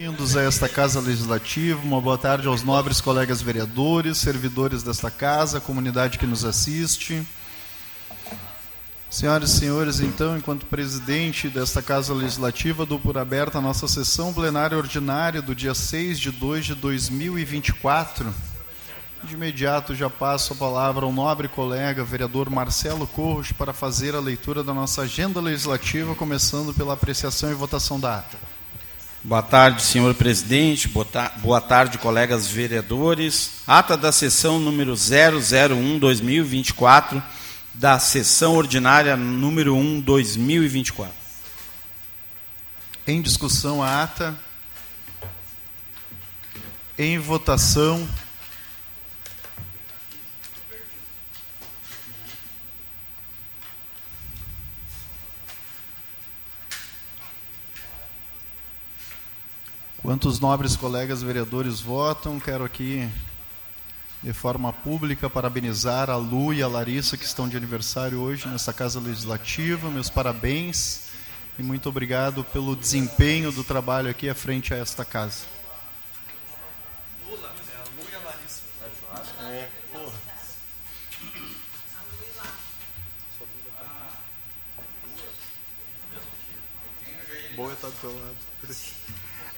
Bem-vindos a esta Casa Legislativa, uma boa tarde aos nobres colegas vereadores, servidores desta casa, comunidade que nos assiste. Senhoras e senhores, então, enquanto presidente desta Casa Legislativa, dou por aberta a nossa sessão plenária ordinária do dia 6 de 2 de 2024. De imediato já passo a palavra ao nobre colega, vereador Marcelo Corros, para fazer a leitura da nossa agenda legislativa, começando pela apreciação e votação da ata. Boa tarde, senhor presidente. Boa tarde, colegas vereadores. Ata da sessão número 001-2024, da sessão ordinária número 1, 2024. Em discussão a ata. Em votação. Quantos nobres colegas vereadores votam? Quero aqui, de forma pública, parabenizar a Lu e a Larissa, que estão de aniversário hoje nessa Casa Legislativa. Meus parabéns e muito obrigado pelo desempenho do trabalho aqui à frente a esta casa. Boa está do teu lado.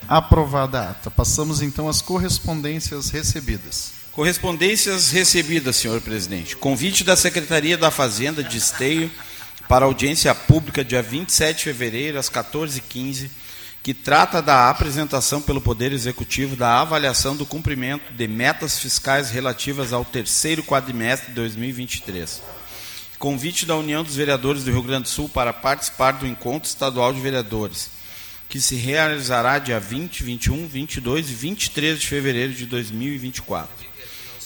Aprovada a ata. Passamos então às correspondências recebidas. Correspondências recebidas, senhor presidente. Convite da Secretaria da Fazenda de Esteio para audiência pública dia 27 de fevereiro às 14h15, que trata da apresentação pelo Poder Executivo da avaliação do cumprimento de metas fiscais relativas ao terceiro quadrimestre de 2023. Convite da União dos Vereadores do Rio Grande do Sul para participar do Encontro Estadual de Vereadores que se realizará dia 20, 21, 22 e 23 de fevereiro de 2024.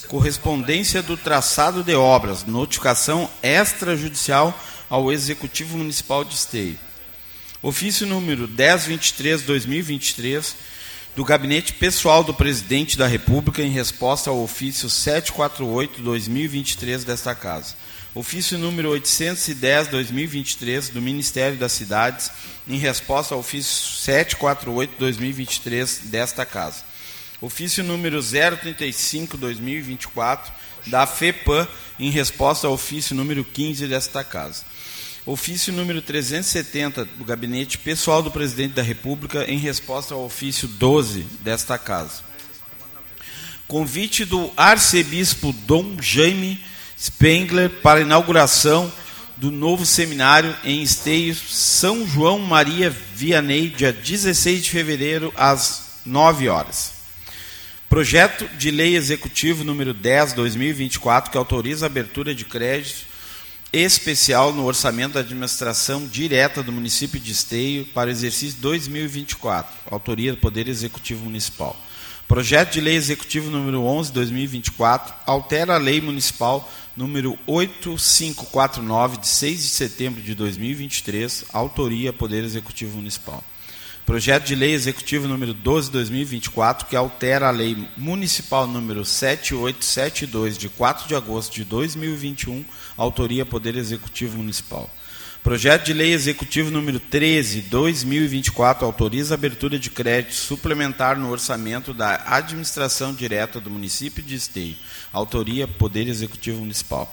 Correspondência do traçado de obras, notificação extrajudicial ao Executivo Municipal de Esteio. Ofício número 1023-2023 do Gabinete Pessoal do Presidente da República em resposta ao ofício 748-2023 desta Casa ofício número 810/2023 do Ministério das Cidades, em resposta ao ofício 748/2023 desta casa. Ofício número 035/2024 da FEPAM, em resposta ao ofício número 15 desta casa. Ofício número 370 do Gabinete Pessoal do Presidente da República, em resposta ao ofício 12 desta casa. Convite do arcebispo Dom Jaime Spengler para a inauguração do novo seminário em Esteio, São João Maria Vianney, dia 16 de fevereiro, às 9 horas. Projeto de Lei Executivo número 10, 2024, que autoriza a abertura de crédito especial no orçamento da administração direta do município de Esteio para o exercício 2024, autoria do Poder Executivo Municipal. Projeto de Lei Executivo número 11, 2024, altera a Lei Municipal número 8549, de 6 de setembro de 2023, autoria Poder Executivo Municipal. Projeto de Lei Executivo número 12 de 2024, que altera a Lei Municipal número 7872, de 4 de agosto de 2021, autoria Poder Executivo Municipal. Projeto de Lei Executivo número 13, 2024, autoriza a abertura de crédito suplementar no orçamento da administração direta do município de Esteio. Autoria Poder Executivo Municipal.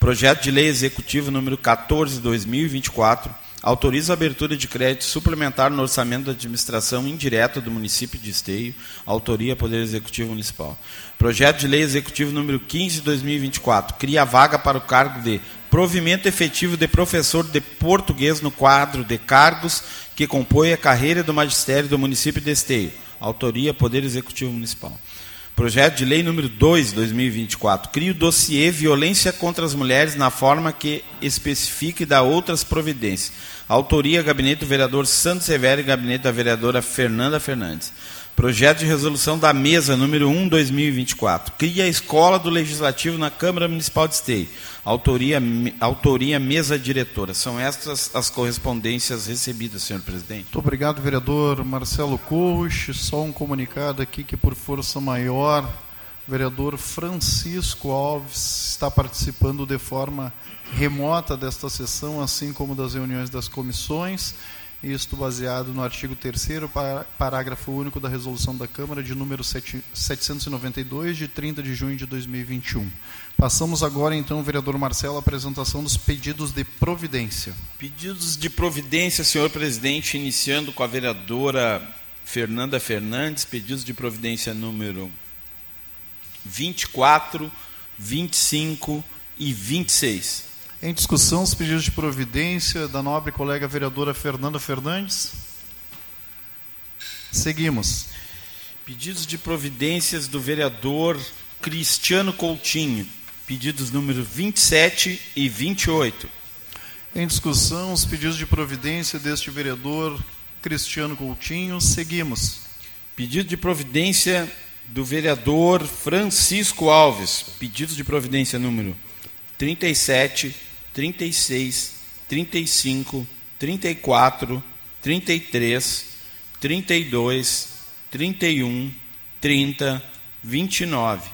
Projeto de Lei Executivo número 14, 2024, autoriza a abertura de crédito suplementar no orçamento da administração indireta do município de Esteio. Autoria Poder Executivo Municipal. Projeto de Lei Executivo número 15 de 2024, cria vaga para o cargo de provimento efetivo de professor de português no quadro de cargos que compõe a carreira do magistério do município de Esteio. Autoria Poder Executivo Municipal. Projeto de Lei número 2, 2024. Cria o dossiê Violência contra as Mulheres na forma que especifique e dá outras providências. Autoria Gabinete do Vereador Santos Severo e Gabinete da Vereadora Fernanda Fernandes. Projeto de resolução da mesa número 1, 2024. Cria a Escola do Legislativo na Câmara Municipal de Esteio. Autoria, autoria mesa diretora. São estas as correspondências recebidas, senhor presidente. Muito obrigado, vereador Marcelo Corros. Só um comunicado aqui que, por força maior, o vereador Francisco Alves está participando de forma remota desta sessão, assim como das reuniões das comissões isto baseado no artigo 3 parágrafo único da resolução da Câmara de número 792, de 30 de junho de 2021. Passamos agora, então, vereador Marcelo, à apresentação dos pedidos de providência. Pedidos de providência, senhor presidente, iniciando com a vereadora Fernanda Fernandes, pedidos de providência número 24, 25 e 26. Em discussão, os pedidos de providência da nobre colega vereadora Fernanda Fernandes. Seguimos. Pedidos de providências do vereador Cristiano Coutinho. Pedidos número 27 e 28. Em discussão, os pedidos de providência deste vereador Cristiano Coutinho. Seguimos. Pedido de providência do vereador Francisco Alves. Pedidos de providência número 37 36, 35, 34, 33, 32, 31, 30, 29.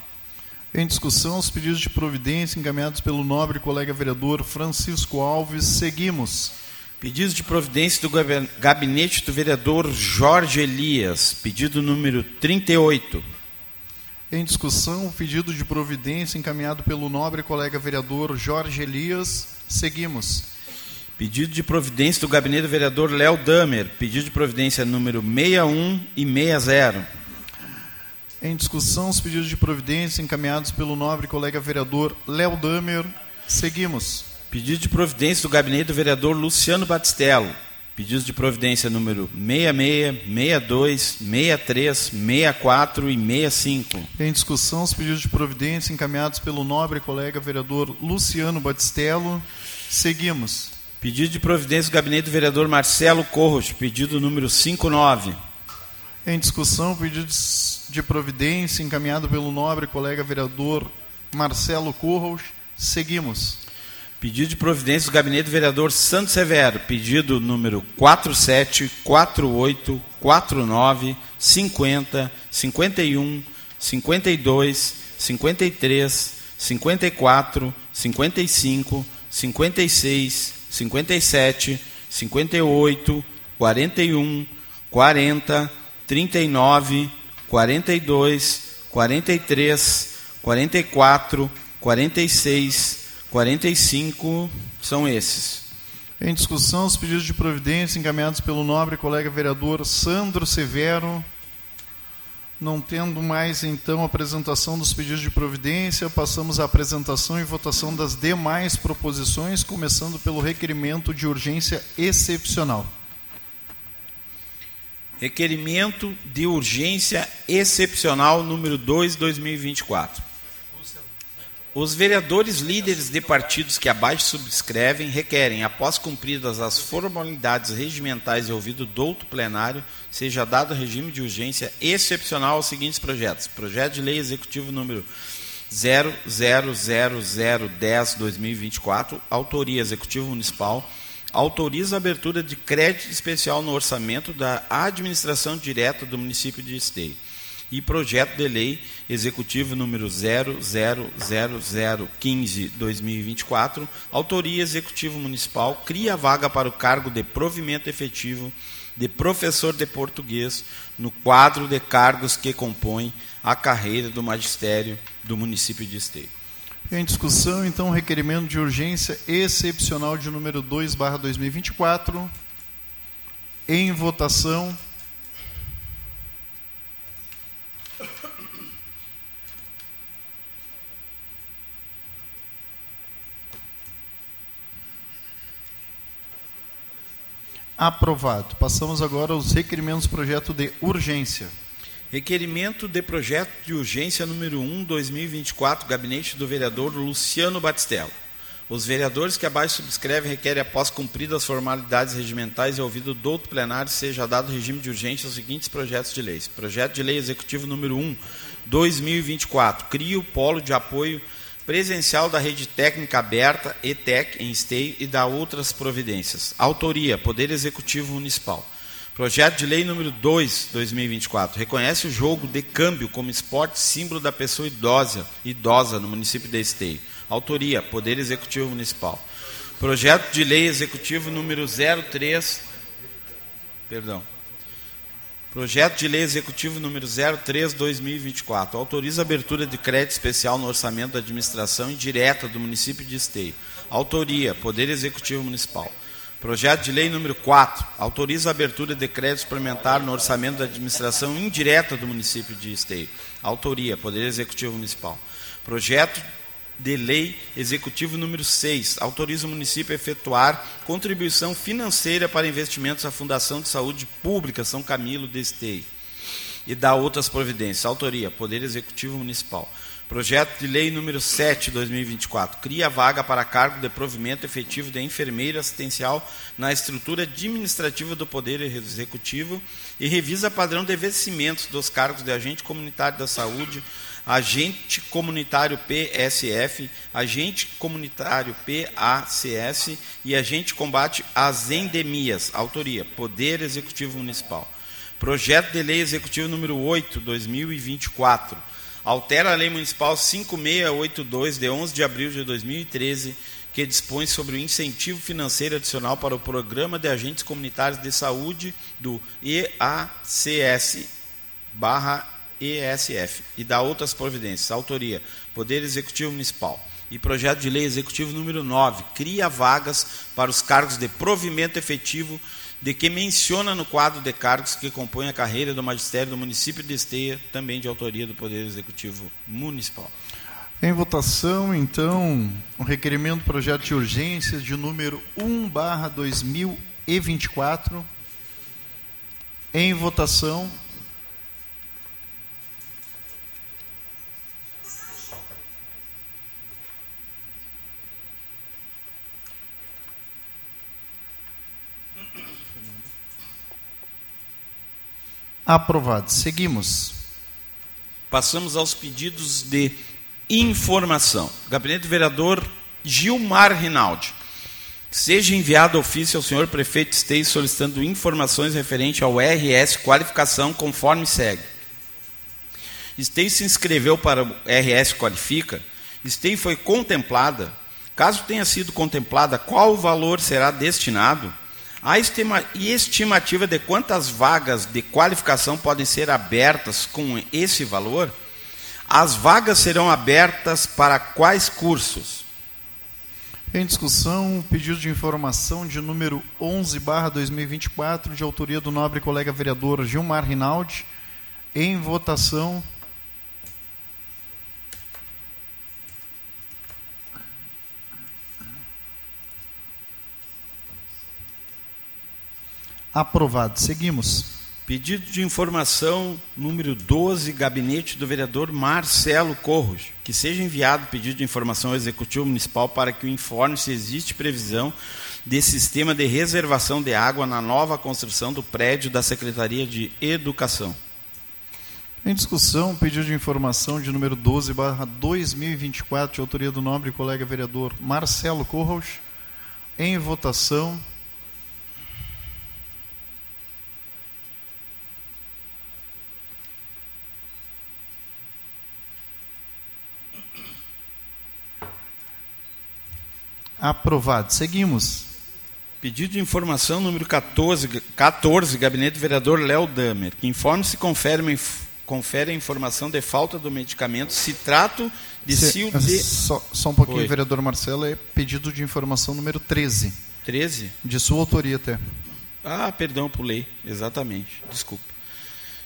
Em discussão, os pedidos de providência encaminhados pelo nobre colega vereador Francisco Alves. Seguimos. Pedidos de providência do gabinete do vereador Jorge Elias, pedido número 38. Em discussão, o pedido de providência encaminhado pelo nobre colega vereador Jorge Elias. Seguimos. Pedido de providência do gabinete do vereador Léo Damer. Pedido de providência número 61 e 60. Em discussão, os pedidos de providência encaminhados pelo nobre colega vereador Léo Damer. Seguimos. Pedido de providência do gabinete do vereador Luciano Batistello. Pedidos de providência número 66, 62, 63, 64 e 65. Em discussão, os pedidos de providência encaminhados pelo nobre colega vereador Luciano Batistello. Seguimos. Pedido de providência do gabinete do vereador Marcelo Corros, pedido número 59. Em discussão, pedidos de providência encaminhado pelo nobre colega vereador Marcelo Corros. Seguimos. Pedido de providência do gabinete do vereador Santo Severo, pedido número 47, 48, 49, 50, 51, 52, 53, 54, 55, 56, 57, 58, 41, 40, 39, 42, 43, 44, 46, 45 são esses. Em discussão, os pedidos de providência encaminhados pelo nobre colega vereador Sandro Severo. Não tendo mais, então, a apresentação dos pedidos de providência, passamos à apresentação e votação das demais proposições, começando pelo requerimento de urgência excepcional. Requerimento de urgência excepcional número 2, 2024. Os vereadores líderes de partidos que abaixo subscrevem requerem, após cumpridas as formalidades regimentais e ouvido douto plenário, seja dado regime de urgência excepcional aos seguintes projetos. Projeto de Lei Executivo número 000010-2024, autoria Executivo Municipal, autoriza a abertura de crédito especial no orçamento da administração direta do município de Esteio e projeto de lei executivo número 000015/2024, autoria executivo municipal, cria vaga para o cargo de provimento efetivo de professor de português no quadro de cargos que compõem a carreira do magistério do município de Esteio. Em discussão, então, requerimento de urgência excepcional de número 2/2024. Em votação. Aprovado. Passamos agora aos requerimentos projeto de urgência. Requerimento de projeto de urgência número 1, 2024, gabinete do vereador Luciano Batistello. Os vereadores que abaixo subscrevem requerem, após cumpridas as formalidades regimentais e ouvido do outro plenário, seja dado regime de urgência aos seguintes projetos de leis. Projeto de lei executivo número 1, 2024, cria o polo de apoio presencial da rede técnica aberta, ETEC, em Esteio, e da outras providências. Autoria, Poder Executivo Municipal. Projeto de Lei número 2, 2024, reconhece o jogo de câmbio como esporte símbolo da pessoa idosa, idosa no município de Esteio. Autoria, Poder Executivo Municipal. Projeto de Lei Executivo número 03, Perdão. Projeto de Lei Executivo número 03/2024 autoriza abertura de crédito especial no orçamento da administração indireta do município de Esteio. Autoria: Poder Executivo Municipal. Projeto de Lei número 4 autoriza abertura de crédito suplementar no orçamento da administração indireta do município de Esteio. Autoria: Poder Executivo Municipal. Projeto de Lei Executivo número 6 autoriza o município a efetuar contribuição financeira para investimentos à Fundação de Saúde Pública São Camilo de Esteio e dá outras providências. Autoria: Poder Executivo Municipal. Projeto de Lei número 7, 2024, cria vaga para cargo de provimento efetivo de enfermeiro assistencial na estrutura administrativa do Poder Executivo e revisa padrão de vencimentos dos cargos de agente comunitário da saúde, agente comunitário PSF, agente comunitário PACS e agente combate às endemias. Autoria: Poder Executivo Municipal. Projeto de Lei Executivo número 8, 2024 altera a Lei Municipal 5682, de 11 de abril de 2013, que dispõe sobre o incentivo financeiro adicional para o Programa de Agentes Comunitários de Saúde do EACS barra ESF e dá outras providências. Autoria, Poder Executivo Municipal. E projeto de lei executivo número 9, cria vagas para os cargos de provimento efetivo de que menciona no quadro de cargos que compõem a carreira do magistério do município de Esteia, também de autoria do Poder Executivo Municipal. Em votação, então, o requerimento do projeto de urgência de número 1 2024. Em votação. Aprovado. Seguimos. Passamos aos pedidos de informação. Gabinete do Vereador Gilmar Rinaldi. Seja enviado ofício ao senhor prefeito Esteio solicitando informações referentes ao RS Qualificação conforme segue. Esteio se inscreveu para o RS Qualifica. Esteio foi contemplada. Caso tenha sido contemplada, qual o valor será destinado? A estima, estimativa de quantas vagas de qualificação podem ser abertas com esse valor? As vagas serão abertas para quais cursos? Em discussão, pedido de informação de número 11, barra 2024, de autoria do nobre colega vereador Gilmar Rinaldi. Em votação. Aprovado. Seguimos. Pedido de informação número 12, gabinete do vereador Marcelo Corros, que seja enviado pedido de informação ao Executivo Municipal para que o informe se existe previsão de sistema de reservação de água na nova construção do prédio da Secretaria de Educação. Em discussão, pedido de informação de número 12, barra 2024, de autoria do nobre colega vereador Marcelo Corros. Em votação. Aprovado. Seguimos. Pedido de informação número 14, 14 Gabinete do Vereador Léo Damer, que informe se confere, confere a informação de falta do medicamento citrato de se, sil de... Só, só um pouquinho, Oi. vereador Marcelo, é pedido de informação número 13. 13? De sua autoria até. Ah, perdão, pulei. Exatamente. Desculpa.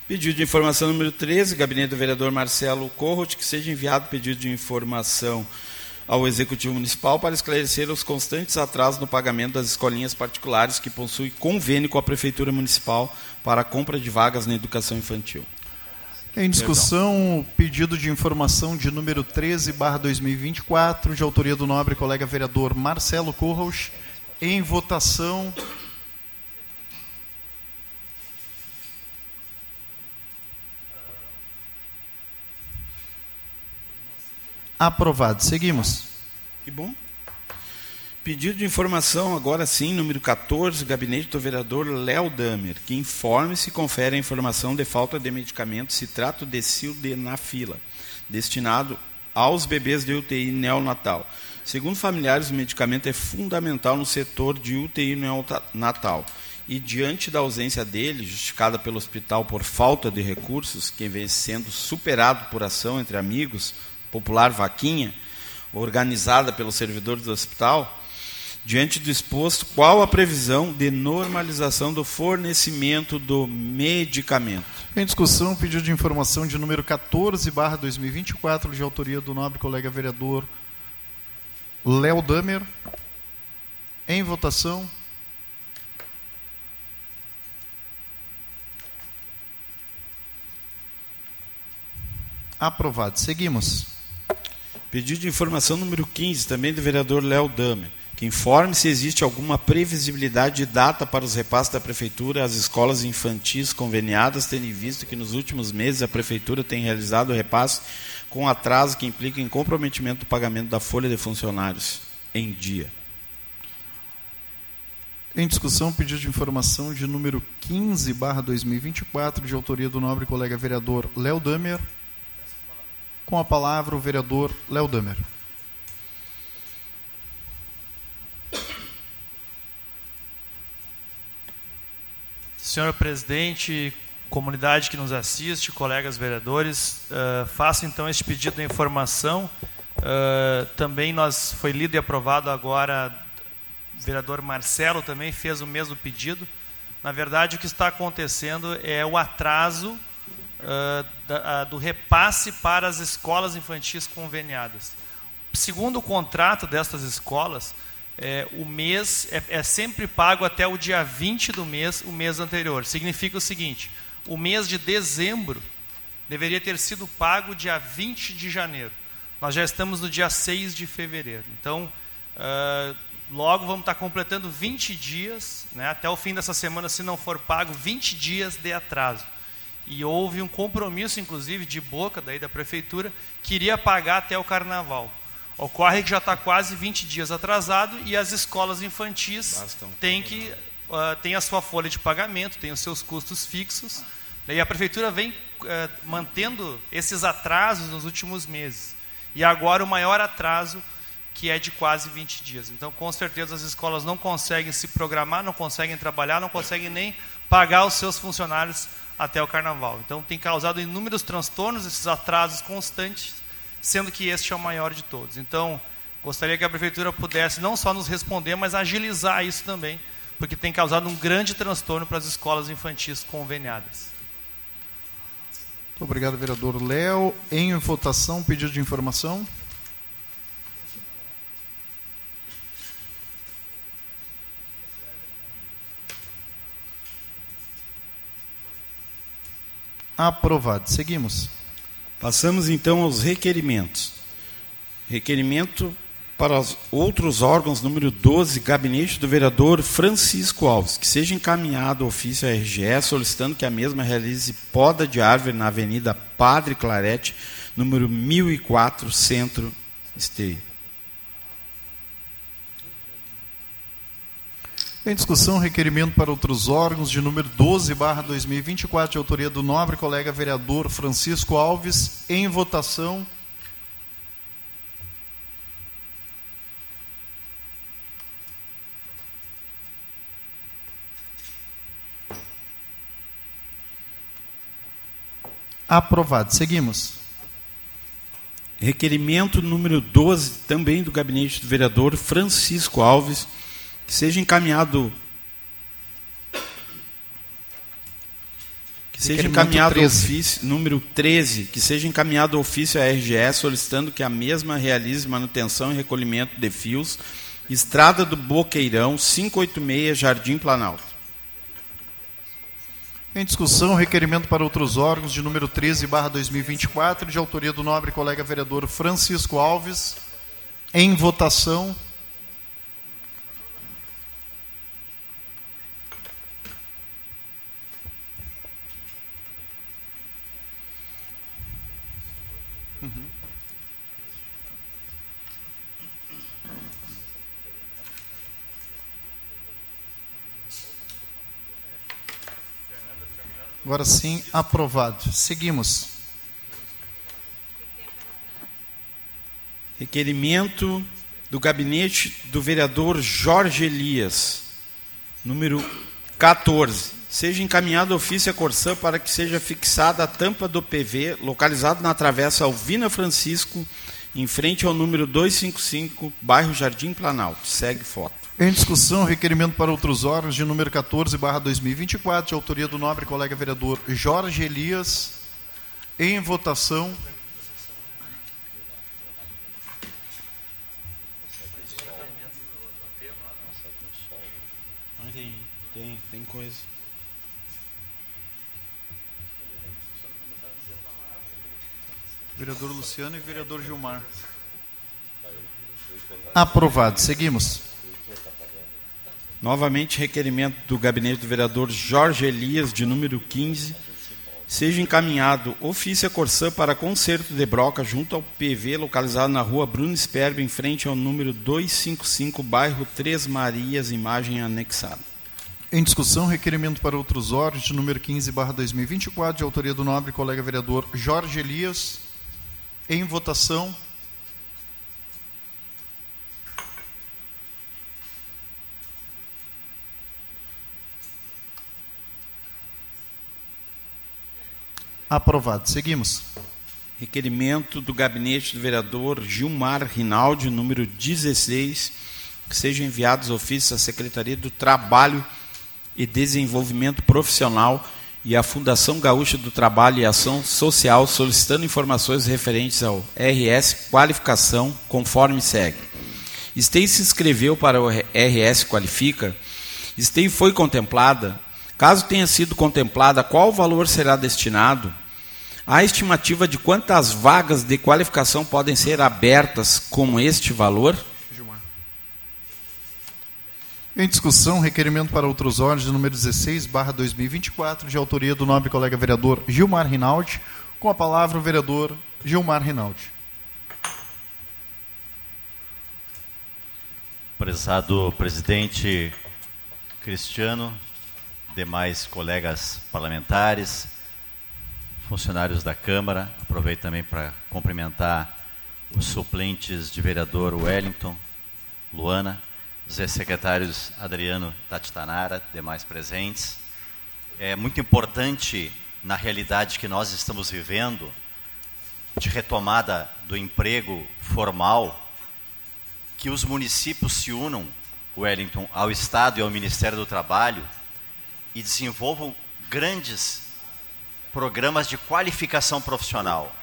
Pedido de informação número 13, Gabinete do Vereador Marcelo Corrot, que seja enviado pedido de informação ao Executivo Municipal para esclarecer os constantes atrasos no pagamento das escolinhas particulares que possuem convênio com a Prefeitura Municipal para a compra de vagas na educação infantil. Em discussão, pedido de informação de número 13, barra 2024, de autoria do nobre colega vereador Marcelo Corros, em votação. Aprovado. Seguimos. Que bom. Pedido de informação, agora sim, número 14, gabinete do vereador Léo Damer, que informe se confere a informação de falta de medicamento citrato de sildenafila, destinado aos bebês de UTI neonatal. Segundo familiares, o medicamento é fundamental no setor de UTI neonatal e diante da ausência dele, justificada pelo hospital por falta de recursos, que vem sendo superado por ação entre amigos, popular vaquinha, organizada pelos servidores do hospital, diante do exposto, qual a previsão de normalização do fornecimento do medicamento? Em discussão, pedido de informação de número 14, barra 2024, de autoria do nobre colega vereador Léo Damer. Em votação. Aprovado. Seguimos. Pedido de informação número 15, também do vereador Léo Damer, que informe se existe alguma previsibilidade de data para os repasses da Prefeitura às escolas infantis conveniadas, tendo em vista que nos últimos meses a Prefeitura tem realizado o repasse com atraso que implica em comprometimento do pagamento da folha de funcionários em dia. Em discussão, pedido de informação de número 15, barra 2024, de autoria do nobre colega vereador Léo Damer. Com a palavra, o vereador Léo Damer. Senhor presidente, comunidade que nos assiste, colegas vereadores, uh, faço então este pedido de informação. Uh, também nós foi lido e aprovado agora, o vereador Marcelo também fez o mesmo pedido. Na verdade, o que está acontecendo é o atraso uh, da, do repasse para as escolas infantis conveniadas. Segundo o contrato destas escolas, é, o mês é, é, sempre pago até o dia 20 do mês, o mês anterior. Significa o seguinte: o mês de dezembro deveria ter sido pago dia 20 de janeiro. Nós já estamos no dia 6 de fevereiro. Então, uh, logo vamos estar completando 20 dias, né, até o fim dessa semana, se não for pago, 20 dias de atraso. E houve um compromisso, inclusive, de boca daí da prefeitura, que iria pagar até o carnaval. Ocorre que já está quase 20 dias atrasado e as escolas infantis têm, que, uh, têm a sua folha de pagamento, têm os seus custos fixos. E a prefeitura vem uh, mantendo esses atrasos nos últimos meses. E agora o maior atraso, que é de quase 20 dias. Então, com certeza, as escolas não conseguem se programar, não conseguem trabalhar, não conseguem nem pagar os seus funcionários até o carnaval. Então, tem causado inúmeros transtornos, esses atrasos constantes sendo que este é o maior de todos. Então, gostaria que a prefeitura pudesse não só nos responder, mas agilizar isso também, porque tem causado um grande transtorno para as escolas infantis conveniadas. Muito obrigado, vereador Léo. Em votação, pedido de informação. Aprovado. Seguimos. Passamos então aos requerimentos. Requerimento para os outros órgãos, número 12, gabinete do vereador Francisco Alves, que seja encaminhado ofício à RGE solicitando que a mesma realize poda de árvore na Avenida Padre Clarete, número 1004, Centro Esteio. Em discussão, requerimento para outros órgãos de número 12, barra 2024, de autoria do nobre colega vereador Francisco Alves, em votação. Aprovado. Seguimos. Requerimento número 12, também do gabinete do vereador Francisco Alves, que seja encaminhado que seja encaminhado 13. ofício número 13, que seja encaminhado ofício à RGE solicitando que a mesma realize manutenção e recolhimento de fios, Estrada do Boqueirão, 586, Jardim Planalto. Em discussão, requerimento para outros órgãos de número 13, barra 2024, de autoria do nobre colega vereador Francisco Alves. Em votação. Agora sim, aprovado. Seguimos. Requerimento do gabinete do vereador Jorge Elias, número 14. Seja encaminhado ofício à Corsã para que seja fixada a tampa do PV localizado na travessa Alvina Francisco, em frente ao número 255, bairro Jardim Planalto. Segue foto. Em discussão, requerimento para outros órgãos de número 14, barra 2024, de autoria do nobre colega vereador Jorge Elias. Em votação. Tem, tem, tem coisa. Vereador Luciano e vereador Gilmar. Aprovado. Seguimos. Novamente, requerimento do gabinete do vereador Jorge Elias, de número 15, seja encaminhado ofício a Corsã para conserto de broca junto ao PV localizado na rua Bruno Sperbe, em frente ao número 255, bairro Três Marias, imagem anexada. Em discussão, requerimento para outros órgãos de número 15, barra 2024, de autoria do nobre colega vereador Jorge Elias. Em votação. Aprovado. Seguimos. Requerimento do gabinete do vereador Gilmar Rinaldi, número 16, que sejam enviados ofícios à Secretaria do Trabalho e Desenvolvimento Profissional e à Fundação Gaúcha do Trabalho e Ação Social, solicitando informações referentes ao RS Qualificação, conforme segue. Stay se inscreveu para o RS Qualifica. Stay foi contemplada. Caso tenha sido contemplada, qual valor será destinado? Há estimativa de quantas vagas de qualificação podem ser abertas com este valor? Em discussão, requerimento para outros órgãos de número 16, barra 2024, de autoria do nobre colega vereador Gilmar Rinaldi. Com a palavra o vereador Gilmar Rinaldi. Prezado presidente Cristiano, demais colegas parlamentares, funcionários da Câmara, aproveito também para cumprimentar os suplentes de vereador Wellington, Luana, os secretários Adriano Tatitanara, demais presentes. É muito importante, na realidade que nós estamos vivendo, de retomada do emprego formal, que os municípios se unam, Wellington, ao Estado e ao Ministério do Trabalho e desenvolvam grandes programas de qualificação profissional.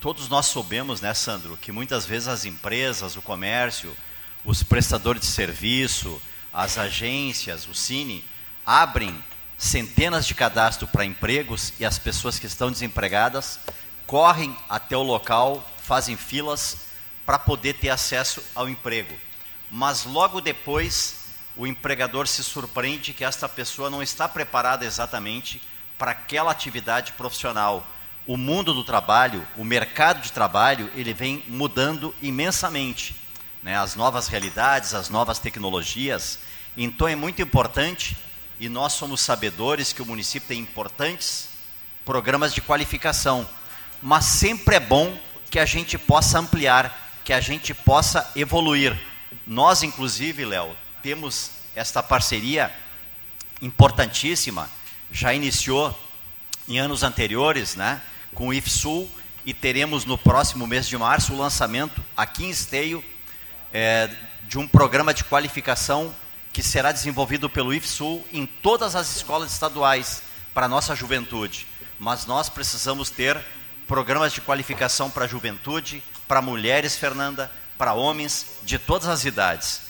Todos nós sabemos, né, Sandro, que muitas vezes as empresas, o comércio, os prestadores de serviço, as agências, o Cine, abrem centenas de cadastros para empregos e as pessoas que estão desempregadas correm até o local, fazem filas para poder ter acesso ao emprego. Mas logo depois, o empregador se surpreende que esta pessoa não está preparada exatamente para aquela atividade profissional. O mundo do trabalho, o mercado de trabalho, ele vem mudando imensamente né, as novas realidades, as novas tecnologias. Então é muito importante, e nós somos sabedores que o município tem importantes programas de qualificação, mas sempre é bom que a gente possa ampliar, que a gente possa evoluir. Nós, inclusive, Léo, temos esta parceria importantíssima, já iniciou em anos anteriores, né, com o IFSUL, e teremos no próximo mês de março o lançamento aqui em Esteio é, de um programa de qualificação que será desenvolvido pelo IFSUL em todas as escolas estaduais para a nossa juventude. Mas nós precisamos ter programas de qualificação para a juventude, para mulheres, Fernanda, para homens de todas as idades.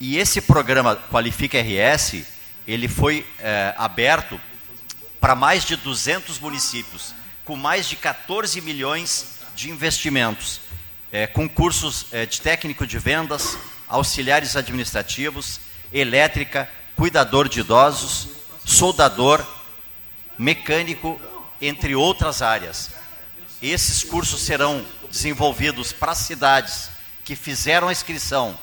E esse programa Qualifica RS, ele foi é, aberto para mais de 200 municípios, com mais de 14 milhões de investimentos é, com cursos é, de técnico de vendas, auxiliares administrativos, elétrica, cuidador de idosos, soldador, mecânico, entre outras áreas. Esses cursos serão desenvolvidos para cidades que fizeram a inscrição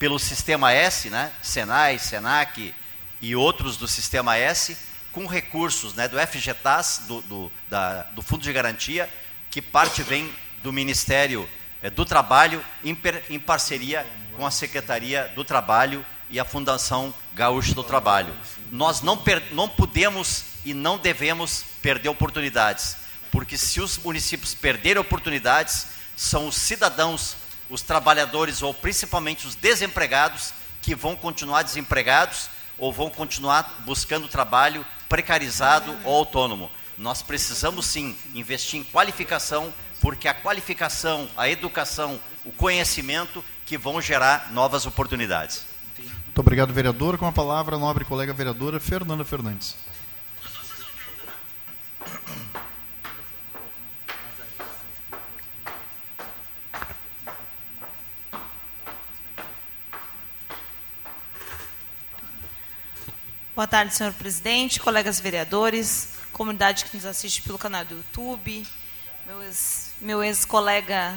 pelo Sistema S, né, Senai, Senac e outros do Sistema S, com recursos né, do FGTAS, do, do, da, do Fundo de Garantia, que parte vem do Ministério é, do Trabalho em, em parceria com a Secretaria do Trabalho e a Fundação Gaúcha do Trabalho. Nós não, não podemos e não devemos perder oportunidades, porque se os municípios perderem oportunidades, são os cidadãos, os trabalhadores ou principalmente os desempregados que vão continuar desempregados ou vão continuar buscando trabalho precarizado ou autônomo. Nós precisamos sim investir em qualificação, porque a qualificação, a educação, o conhecimento que vão gerar novas oportunidades. Muito obrigado, vereador. Com a palavra, a nobre colega vereadora Fernanda Fernandes. Boa tarde, senhor presidente, colegas vereadores, comunidade que nos assiste pelo canal do YouTube, meu ex-colega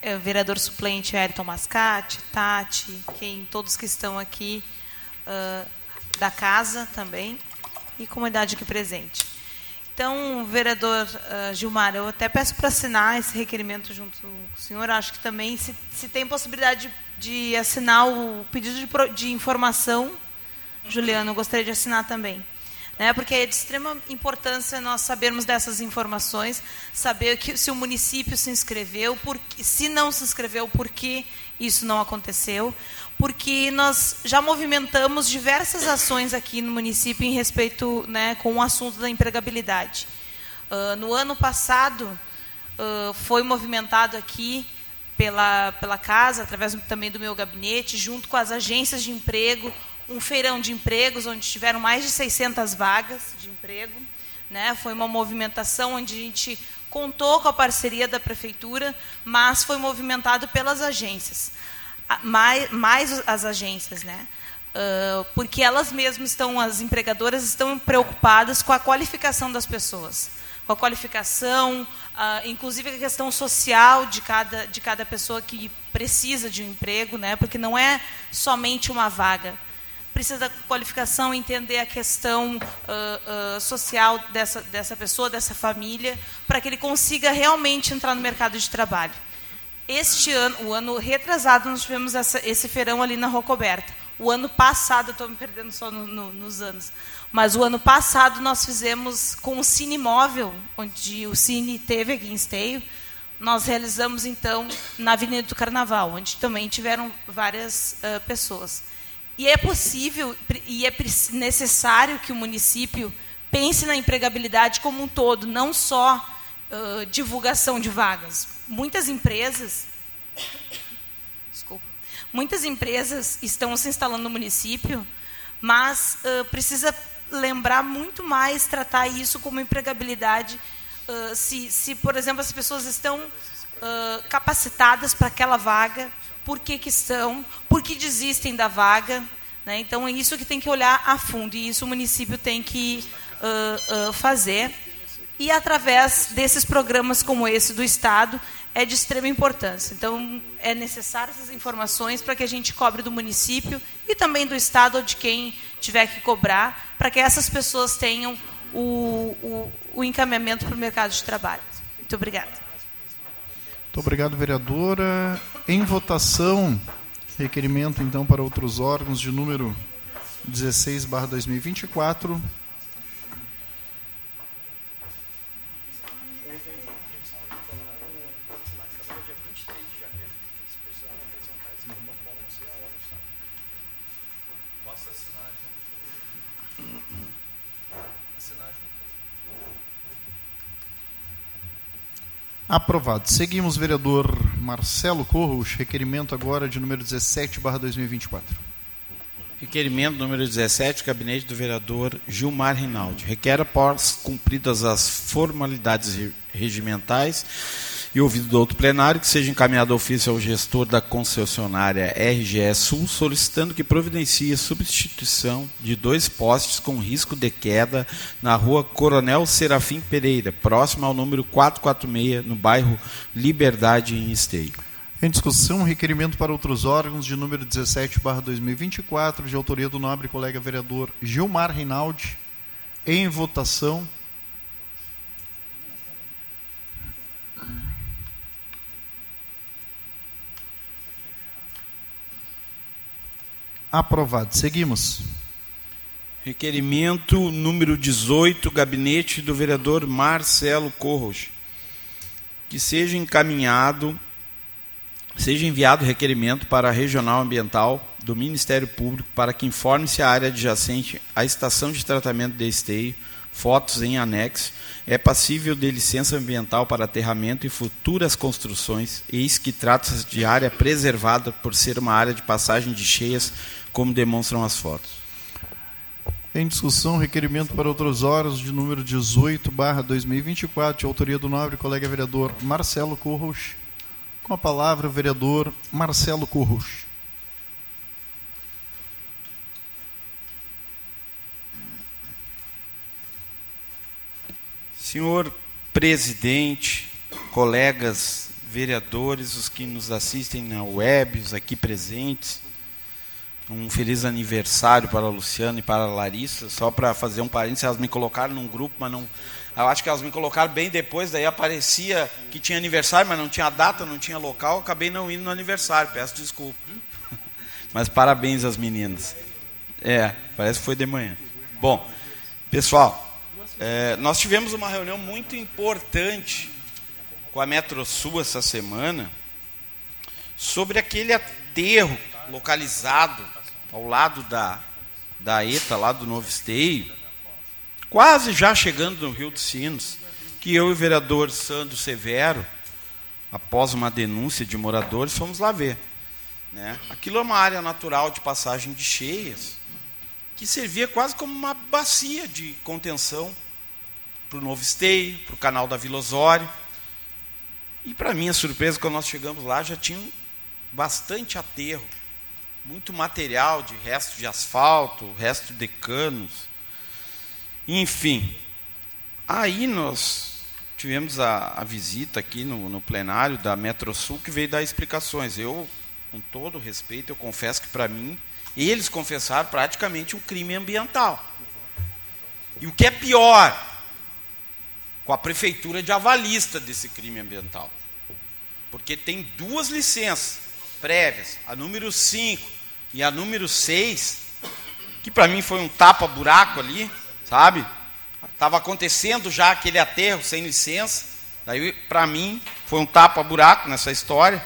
ex é, vereador suplente Ayrton Mascate, Tati, quem, todos que estão aqui uh, da casa também, e comunidade aqui presente. Então, vereador uh, Gilmar, eu até peço para assinar esse requerimento junto com o senhor. Acho que também, se, se tem possibilidade de, de assinar o pedido de, de informação Juliano, eu gostaria de assinar também. Né, porque é de extrema importância nós sabermos dessas informações, saber que, se o município se inscreveu, por, se não se inscreveu, por que isso não aconteceu, porque nós já movimentamos diversas ações aqui no município em respeito né, com o assunto da empregabilidade. Uh, no ano passado, uh, foi movimentado aqui pela, pela casa, através também do meu gabinete, junto com as agências de emprego, um feirão de empregos, onde tiveram mais de 600 vagas de emprego. Né? Foi uma movimentação onde a gente contou com a parceria da prefeitura, mas foi movimentado pelas agências, mais, mais as agências, né? Uh, porque elas mesmas estão, as empregadoras estão preocupadas com a qualificação das pessoas, com a qualificação, uh, inclusive a questão social de cada, de cada pessoa que precisa de um emprego, né? Porque não é somente uma vaga precisa da qualificação, entender a questão uh, uh, social dessa, dessa pessoa, dessa família, para que ele consiga realmente entrar no mercado de trabalho. Este ano, o ano retrasado, nós tivemos essa, esse feirão ali na Rocoberta. O ano passado, estou me perdendo só no, no, nos anos, mas o ano passado nós fizemos com o Cine Móvel, onde o Cine teve aqui em Esteio, nós realizamos então na Avenida do Carnaval, onde também tiveram várias uh, pessoas. E é possível e é necessário que o município pense na empregabilidade como um todo, não só uh, divulgação de vagas. Muitas empresas, desculpa, muitas empresas estão se instalando no município, mas uh, precisa lembrar muito mais tratar isso como empregabilidade. Uh, se, se, por exemplo, as pessoas estão capacitadas para aquela vaga, por que, que estão, por que desistem da vaga. Né? Então, é isso que tem que olhar a fundo, e isso o município tem que uh, uh, fazer. E, através desses programas como esse do Estado, é de extrema importância. Então, é necessário essas informações para que a gente cobre do município e também do Estado ou de quem tiver que cobrar, para que essas pessoas tenham o, o, o encaminhamento para o mercado de trabalho. Muito obrigada. Muito obrigado, vereadora. Em votação, requerimento então para outros órgãos de número 16 Aprovado. Seguimos, vereador Marcelo Corros, requerimento agora de número 17, barra 2024. Requerimento número 17, gabinete do vereador Gilmar Rinaldi. Requer, após cumpridas as formalidades regimentais, e ouvido do outro plenário, que seja encaminhado ofício ao gestor da concessionária RGE Sul, solicitando que providencie substituição de dois postes com risco de queda na rua Coronel Serafim Pereira, próximo ao número 446, no bairro Liberdade, em Esteio. Em discussão, requerimento para outros órgãos de número 17, barra 2024, de autoria do nobre colega vereador Gilmar Reinaldi. Em votação. Aprovado. Seguimos. Requerimento número 18, gabinete do vereador Marcelo Corros. Que seja encaminhado, seja enviado requerimento para a Regional Ambiental do Ministério Público para que informe se a área adjacente à estação de tratamento de esteio, fotos em anexo, é passível de licença ambiental para aterramento e futuras construções, eis que trata-se de área preservada por ser uma área de passagem de cheias, como demonstram as fotos. Em discussão, requerimento para outras horas de número 18, barra 2024, de autoria do nobre colega vereador Marcelo Curros. Com a palavra, o vereador Marcelo Curros. Senhor presidente, colegas vereadores, os que nos assistem na web, os aqui presentes, um feliz aniversário para a Luciana e para a Larissa. Só para fazer um parênteses, elas me colocaram num grupo, mas não. Eu acho que elas me colocaram bem depois, daí aparecia que tinha aniversário, mas não tinha data, não tinha local, acabei não indo no aniversário, peço desculpa. Mas parabéns às meninas. É, parece que foi de manhã. Bom, pessoal, é, nós tivemos uma reunião muito importante com a Metrosul essa semana sobre aquele aterro localizado ao lado da, da ETA, lá do Novo Esteio, quase já chegando no Rio dos Sinos, que eu e o vereador Sandro Severo, após uma denúncia de moradores, fomos lá ver. Né? Aquilo é uma área natural de passagem de cheias, que servia quase como uma bacia de contenção para o Novo Esteio, para o canal da Vila Osório. E para minha surpresa, quando nós chegamos lá, já tinha bastante aterro, muito material de resto de asfalto, resto de canos. Enfim, aí nós tivemos a, a visita aqui no, no plenário da Metrosul que veio dar explicações. Eu, com todo respeito, eu confesso que para mim, eles confessaram praticamente um crime ambiental. E o que é pior, com a prefeitura de avalista desse crime ambiental. Porque tem duas licenças prévias, a número 5 e a número 6, que para mim foi um tapa-buraco ali, sabe? Estava acontecendo já aquele aterro sem licença, daí para mim foi um tapa-buraco nessa história.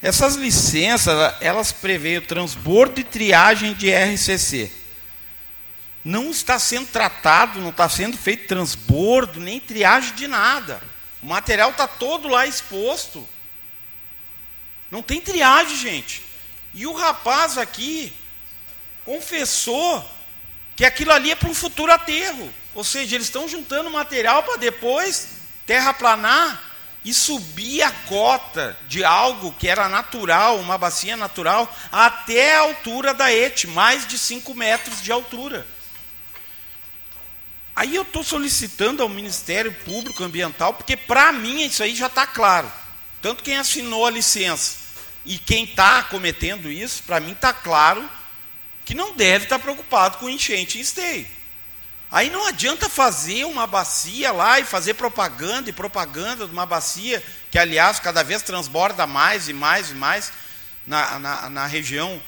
Essas licenças, elas prevêem o transbordo e triagem de RCC não está sendo tratado, não está sendo feito transbordo, nem triagem de nada. O material está todo lá exposto. Não tem triagem, gente. E o rapaz aqui confessou que aquilo ali é para um futuro aterro. Ou seja, eles estão juntando material para depois terraplanar e subir a cota de algo que era natural, uma bacia natural, até a altura da ET, mais de 5 metros de altura. Aí eu estou solicitando ao Ministério Público Ambiental, porque para mim isso aí já está claro. Tanto quem assinou a licença e quem está cometendo isso, para mim está claro que não deve estar tá preocupado com enchente em esteio. Aí não adianta fazer uma bacia lá e fazer propaganda e propaganda de uma bacia que, aliás, cada vez transborda mais e mais e mais na, na, na região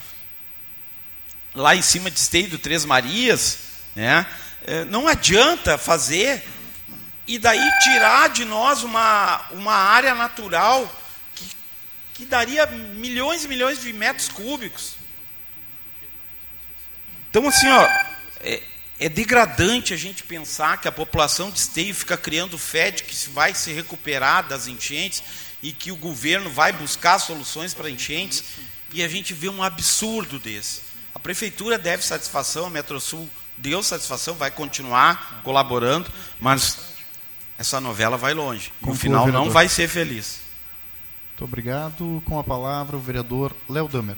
lá em cima de Esteio do Três Marias, né? É, não adianta fazer e daí tirar de nós uma, uma área natural que, daria milhões e milhões de metros cúbicos. Então, assim, ó, é, é degradante a gente pensar que a população de esteio fica criando fé de que vai se recuperar das enchentes e que o governo vai buscar soluções para enchentes e a gente vê um absurdo desse. A prefeitura deve satisfação, a Metrosul deu satisfação, vai continuar colaborando, mas essa novela vai longe. No final não vai ser feliz. Muito obrigado. Com a palavra o vereador Léo Damer.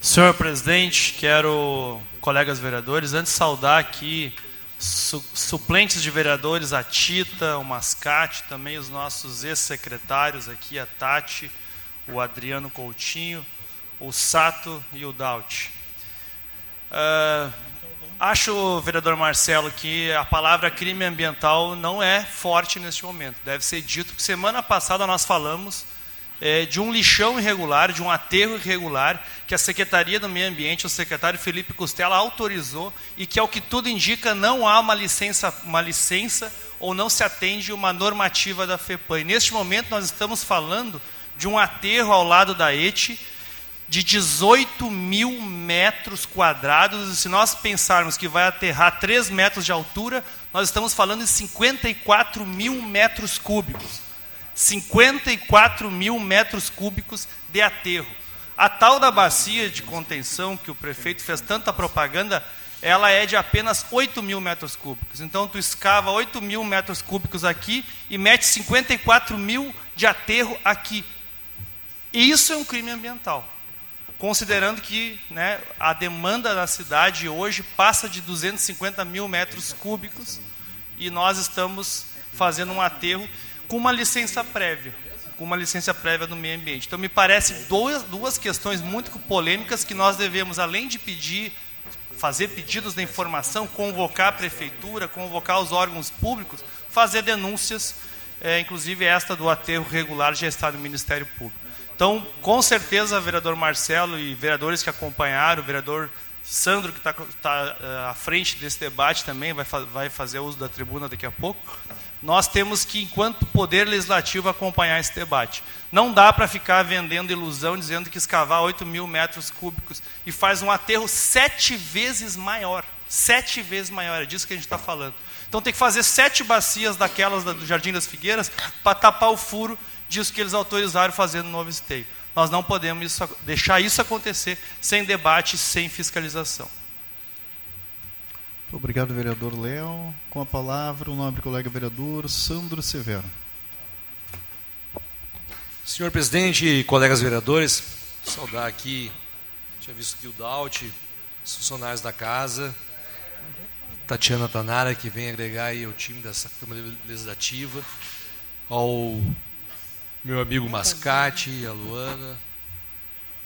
Senhor presidente, quero, colegas vereadores, antes saudar aqui su suplentes de vereadores, a Tita, o Mascate, também os nossos ex-secretários aqui, a Tati, o Adriano Coutinho, o Sato e o Daut. Uh, Acho, vereador Marcelo, que a palavra crime ambiental não é forte neste momento. Deve ser dito que semana passada nós falamos é, de um lixão irregular, de um aterro irregular, que a Secretaria do Meio Ambiente, o secretário Felipe Costela, autorizou e que, ao que tudo indica, não há uma licença, uma licença ou não se atende uma normativa da FEPAM. E neste momento nós estamos falando de um aterro ao lado da ETI, de 18 mil metros quadrados. E se nós pensarmos que vai aterrar 3 metros de altura, nós estamos falando de 54 mil metros cúbicos. 54 mil metros cúbicos de aterro. A tal da bacia de contenção que o prefeito fez tanta propaganda, ela é de apenas 8 mil metros cúbicos. Então, tu escava 8 mil metros cúbicos aqui e mete 54 mil de aterro aqui. E isso é um crime ambiental considerando que né, a demanda da cidade hoje passa de 250 mil metros cúbicos e nós estamos fazendo um aterro com uma licença prévia, com uma licença prévia do meio ambiente. Então, me parece duas, duas questões muito polêmicas que nós devemos, além de pedir, fazer pedidos de informação, convocar a prefeitura, convocar os órgãos públicos, fazer denúncias, é, inclusive esta do aterro regular já está no Ministério Público. Então, com certeza, vereador Marcelo e vereadores que acompanharam, o vereador Sandro, que está tá, uh, à frente desse debate também, vai, vai fazer uso da tribuna daqui a pouco, nós temos que, enquanto poder legislativo, acompanhar esse debate. Não dá para ficar vendendo ilusão, dizendo que escavar 8 mil metros cúbicos e faz um aterro sete vezes maior. Sete vezes maior, é disso que a gente está falando. Então tem que fazer sete bacias daquelas do Jardim das Figueiras para tapar o furo disso que eles autorizaram fazer no novo esteio. Nós não podemos isso, deixar isso acontecer sem debate, sem fiscalização. Muito obrigado, vereador Léo. Com a palavra, o nobre colega vereador Sandro Severo. Senhor presidente e colegas vereadores, saudar aqui, tinha visto aqui o Daut, os funcionários da casa, Tatiana Tanara, que vem agregar aí o time dessa Câmara Legislativa, ao meu amigo Mascate, a Luana,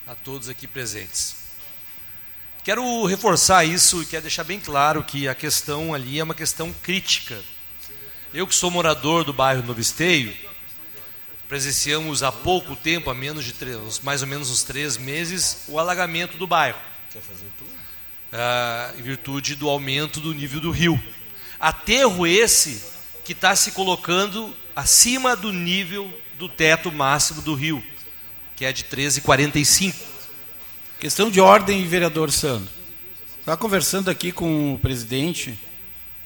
a todos aqui presentes. Quero reforçar isso e quero deixar bem claro que a questão ali é uma questão crítica. Eu que sou morador do bairro Novo Esteio, presenciamos há pouco tempo, há menos de três, mais ou menos uns três meses, o alagamento do bairro. Quer fazer tudo? Ah, em virtude do aumento do nível do rio. Aterro esse que está se colocando acima do nível do teto máximo do rio, que é de 13,45. Questão de ordem, vereador Sandro. Estava conversando aqui com o presidente,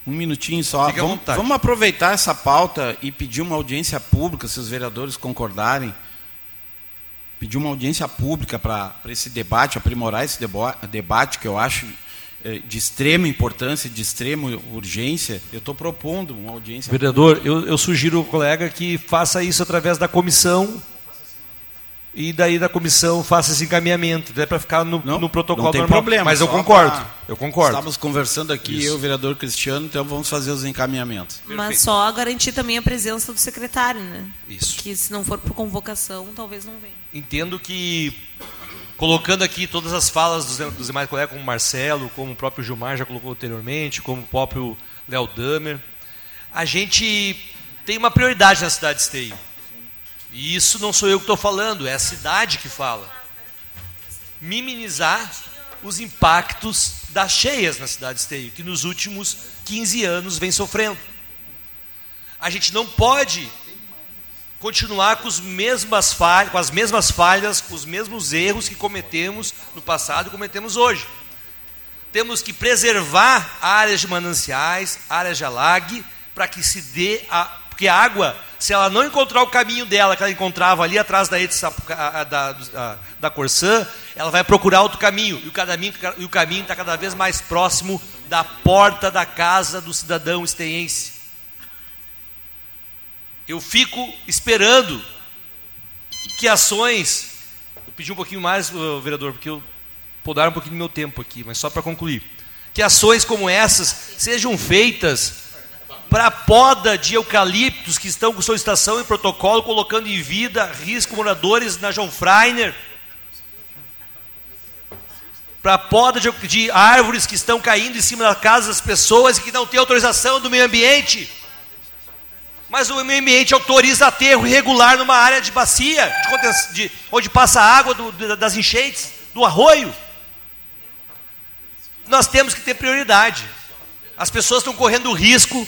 um minutinho só. Vamos, vamos aproveitar essa pauta e pedir uma audiência pública, se os vereadores concordarem. Pedir uma audiência pública para esse debate, aprimorar esse debate, que eu acho de extrema importância, de extrema urgência, eu estou propondo uma audiência. Vereador, eu, eu, sugiro ao colega que faça isso através da comissão e daí da comissão faça esse encaminhamento, é para ficar no, não, no protocolo não tem normal. Problema, Mas eu concordo, pra... eu concordo. Estamos conversando aqui, isso. eu, o vereador Cristiano, então vamos fazer os encaminhamentos. Mas Perfeito. só garantir também a presença do secretário, né? Isso. Que se não for por convocação, talvez não venha. Entendo que colocando aqui todas as falas dos, dos demais colegas, como Marcelo, como o próprio Gilmar já colocou anteriormente, como o próprio Léo Damer, a gente tem uma prioridade na cidade de Esteio. E isso não sou eu que estou falando, é a cidade que fala. Minimizar os impactos das cheias na cidade de Esteio, que nos últimos 15 anos vem sofrendo. A gente não pode continuar com, falhas, com as mesmas falhas, com os mesmos erros que cometemos no passado e cometemos hoje. Temos que preservar áreas de mananciais, áreas de alague, para que se dê a. Porque a água, se ela não encontrar o caminho dela, que ela encontrava ali atrás da, da, da, da Corsã, ela vai procurar outro caminho. E o caminho e o caminho está cada vez mais próximo da porta da casa do cidadão esteense. Eu fico esperando que ações. Eu pedi um pouquinho mais, vereador, porque eu dar um pouquinho do meu tempo aqui, mas só para concluir. Que ações como essas sejam feitas para poda de eucaliptos que estão com solicitação e protocolo, colocando em vida risco moradores na João Freiner. para poda de, de árvores que estão caindo em cima da casa das pessoas e que não tem autorização do meio ambiente. Mas o meio ambiente autoriza aterro irregular numa área de bacia, de, de, onde passa a água do, das enchentes, do arroio. Nós temos que ter prioridade. As pessoas estão correndo risco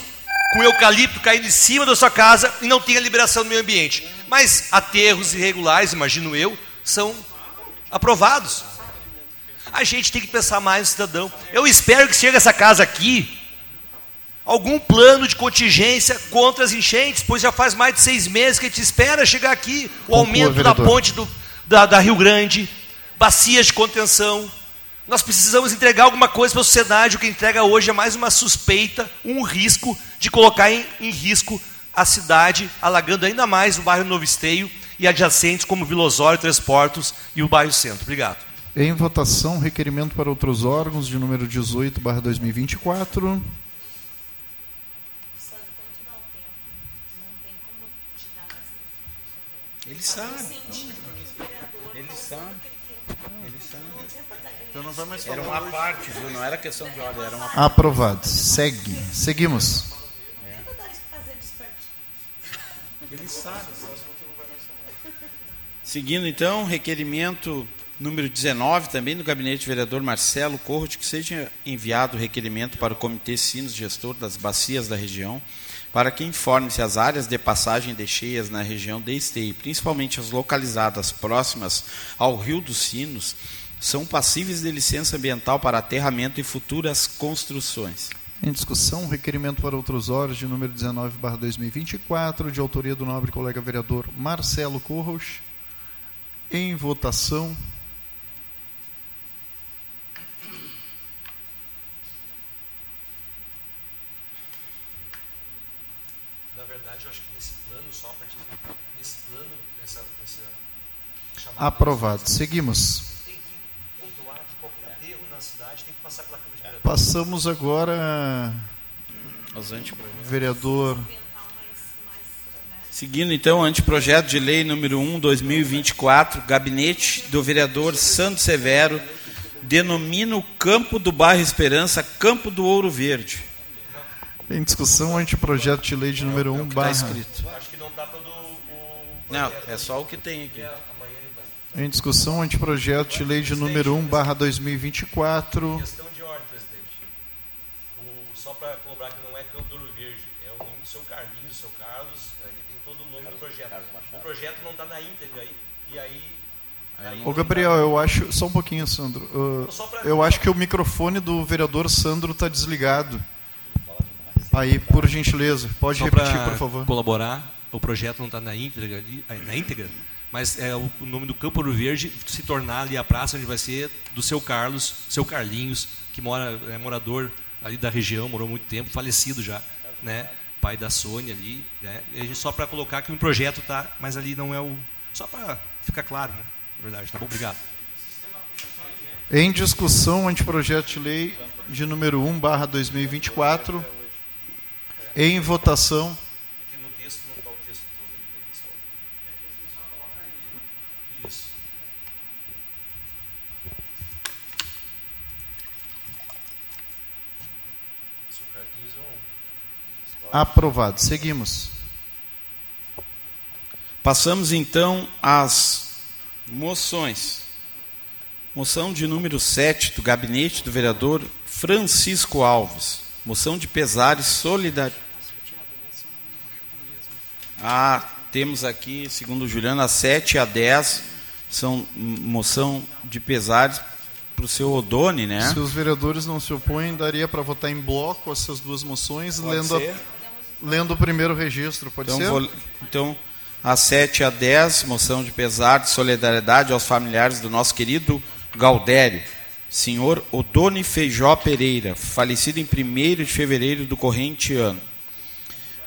com eucalipto caindo em cima da sua casa e não tem a liberação do meio ambiente. Mas aterros irregulares, imagino eu, são aprovados. A gente tem que pensar mais no cidadão. Eu espero que chegue essa casa aqui algum plano de contingência contra as enchentes, pois já faz mais de seis meses que a gente espera chegar aqui o aumento da ponte do, da, da Rio Grande, bacias de contenção. Nós precisamos entregar alguma coisa para a sociedade. O que entrega hoje é mais uma suspeita, um risco de colocar em, em risco a cidade, alagando ainda mais o bairro Novo Esteio e adjacentes como Vila Osório, Três Portos e o bairro Centro. Obrigado. Em votação, requerimento para outros órgãos de número 18, barra 2024. Ele sabe. Ele sabe. Ele sabe. Então não vai mais Era uma parte, viu? Não era questão de ordem, era uma parte. Aprovado. Segue. Seguimos. É. Ele sabe. Seguindo então, requerimento número 19, também do gabinete do vereador Marcelo Corro, de que seja enviado o requerimento para o Comitê Sinos Gestor das Bacias da região para que informe se as áreas de passagem de cheias na região de Esteio, principalmente as localizadas próximas ao Rio dos Sinos, são passíveis de licença ambiental para aterramento e futuras construções. Em discussão, requerimento para outros órgãos de número 19, 2024, de autoria do nobre colega vereador Marcelo Corros. Em votação. Aprovado. Seguimos. Passamos agora. Vereador. Seguindo então, anteprojeto de lei número 1, 2024, gabinete do vereador Santo Severo, denomina o campo do bairro Esperança Campo do Ouro Verde. Em discussão, anteprojeto de lei de número 1, é tá barra... Está escrito. Acho que não está todo o... Não, é só o que tem aqui. Em discussão, anteprojeto de lei de número 1, barra 2024. Questão de ordem, presidente. O, só para cobrar que não é Campo do Ouro Verde, é o nome do seu Carlinhos, do seu Carlos, aí tem todo o nome do projeto. O projeto não está na íntegra aí, e aí... aí Ô Gabriel, eu acho. Só um pouquinho, Sandro. Uh, eu acho que o microfone do vereador Sandro está desligado. Aí, por gentileza, pode Só repetir, por favor. colaborar, o projeto não está na íntegra, na íntegra mas é, o nome do Campo Ouro Verde se tornar ali a praça onde vai ser do seu Carlos, seu Carlinhos, que mora, é morador ali da região, morou muito tempo, falecido já, né? Pai da Sônia ali, né? E só para colocar que o projeto tá, mas ali não é o, só para ficar claro, né? Na verdade, tá bom? Obrigado. Em discussão, anteprojeto de lei de número 1/2024. Em votação. Aprovado. Seguimos. Passamos então às moções. Moção de número 7 do gabinete do vereador Francisco Alves. Moção de pesares solidariedade. Ah, temos aqui, segundo o Juliano, a 7 e a 10 são moção de pesares para o seu Odone, né? Se os vereadores não se opõem, daria para votar em bloco essas duas moções, Pode lendo ser. a lendo o primeiro registro, pode então, ser? Vou, então, a 7 a 10, moção de pesar de solidariedade aos familiares do nosso querido Galdério, senhor Odone Feijó Pereira, falecido em 1 de fevereiro do corrente ano.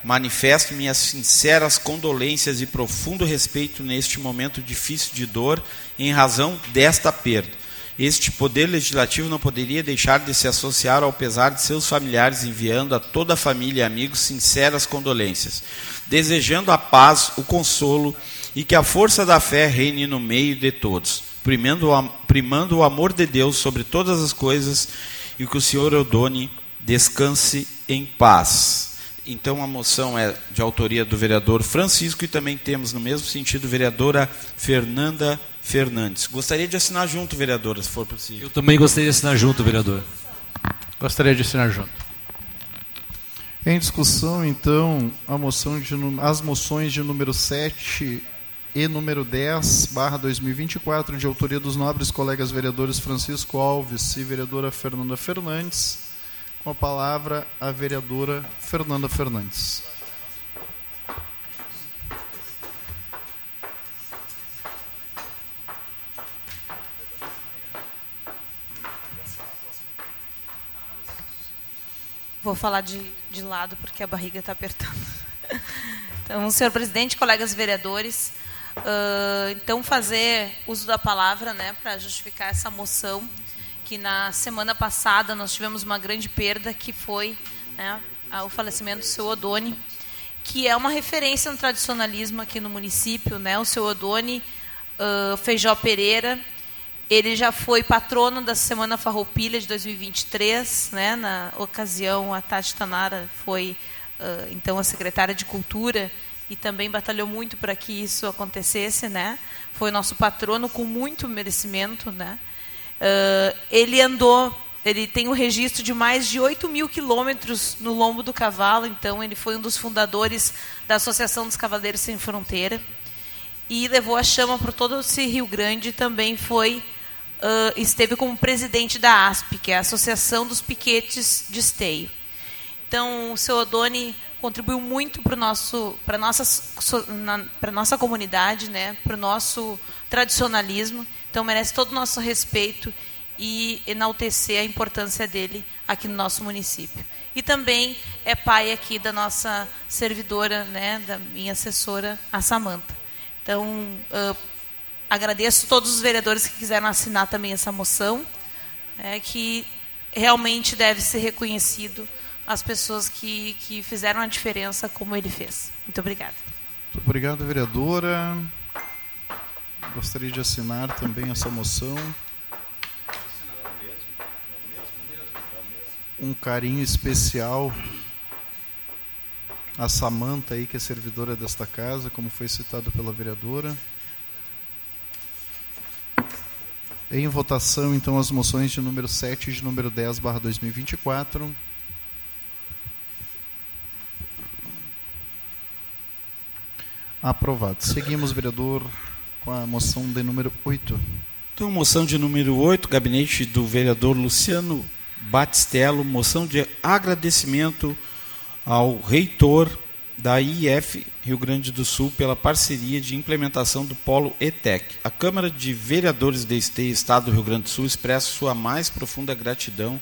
Manifesto minhas sinceras condolências e profundo respeito neste momento difícil de dor em razão desta perda este poder legislativo não poderia deixar de se associar ao pesar de seus familiares, enviando a toda a família e amigos sinceras condolências, desejando a paz, o consolo e que a força da fé reine no meio de todos. primando, o amor de Deus sobre todas as coisas e que o senhor Eudone descanse em paz. Então a moção é de autoria do vereador Francisco e também temos no mesmo sentido vereadora Fernanda Fernandes. Gostaria de assinar junto, vereadora, se for possível. Eu também gostaria de assinar junto, vereador. Gostaria de assinar junto. Em discussão, então, a moção de, as moções de número 7 e número 10, barra 2024, de autoria dos nobres colegas vereadores Francisco Alves e vereadora Fernanda Fernandes. Com a palavra, a vereadora Fernanda Fernandes. Vou falar de, de lado porque a barriga está apertando. Então, senhor presidente, colegas vereadores, uh, então fazer uso da palavra né, para justificar essa moção, que na semana passada nós tivemos uma grande perda, que foi né, o falecimento do seu Odone, que é uma referência no tradicionalismo aqui no município. Né, o seu Odone uh, Feijó Pereira, ele já foi patrono da Semana Farroupilha de 2023, né? Na ocasião, a Tati Tanara foi uh, então a secretária de Cultura e também batalhou muito para que isso acontecesse, né? Foi nosso patrono com muito merecimento, né? Uh, ele andou, ele tem um registro de mais de 8 mil quilômetros no lombo do cavalo, então ele foi um dos fundadores da Associação dos Cavaleiros Sem Fronteira e levou a chama para todo esse Rio Grande. Também foi uh, esteve como presidente da ASP, que é a Associação dos Piquetes de Esteio. Então, o seu Odoni contribuiu muito para nosso para nossa para nossa comunidade né para o nosso tradicionalismo então merece todo o nosso respeito e enaltecer a importância dele aqui no nosso município e também é pai aqui da nossa servidora né da minha assessora a Samanta então uh, agradeço todos os vereadores que quiseram assinar também essa moção, é, que realmente deve ser reconhecido as pessoas que, que fizeram a diferença como ele fez. Muito obrigada. Muito obrigado, vereadora. Gostaria de assinar também essa moção. Um carinho especial a Samanta aí, que é servidora desta casa, como foi citado pela vereadora. Em votação, então, as moções de número 7 e de número 10, barra 2024. Aprovado. Seguimos, vereador, com a moção de número 8. Então, moção de número 8, gabinete do vereador Luciano Batistello, moção de agradecimento ao reitor da IF Rio Grande do Sul pela parceria de implementação do Polo ETEC. A Câmara de Vereadores de Esteio, Estado do Rio Grande do Sul, expressa sua mais profunda gratidão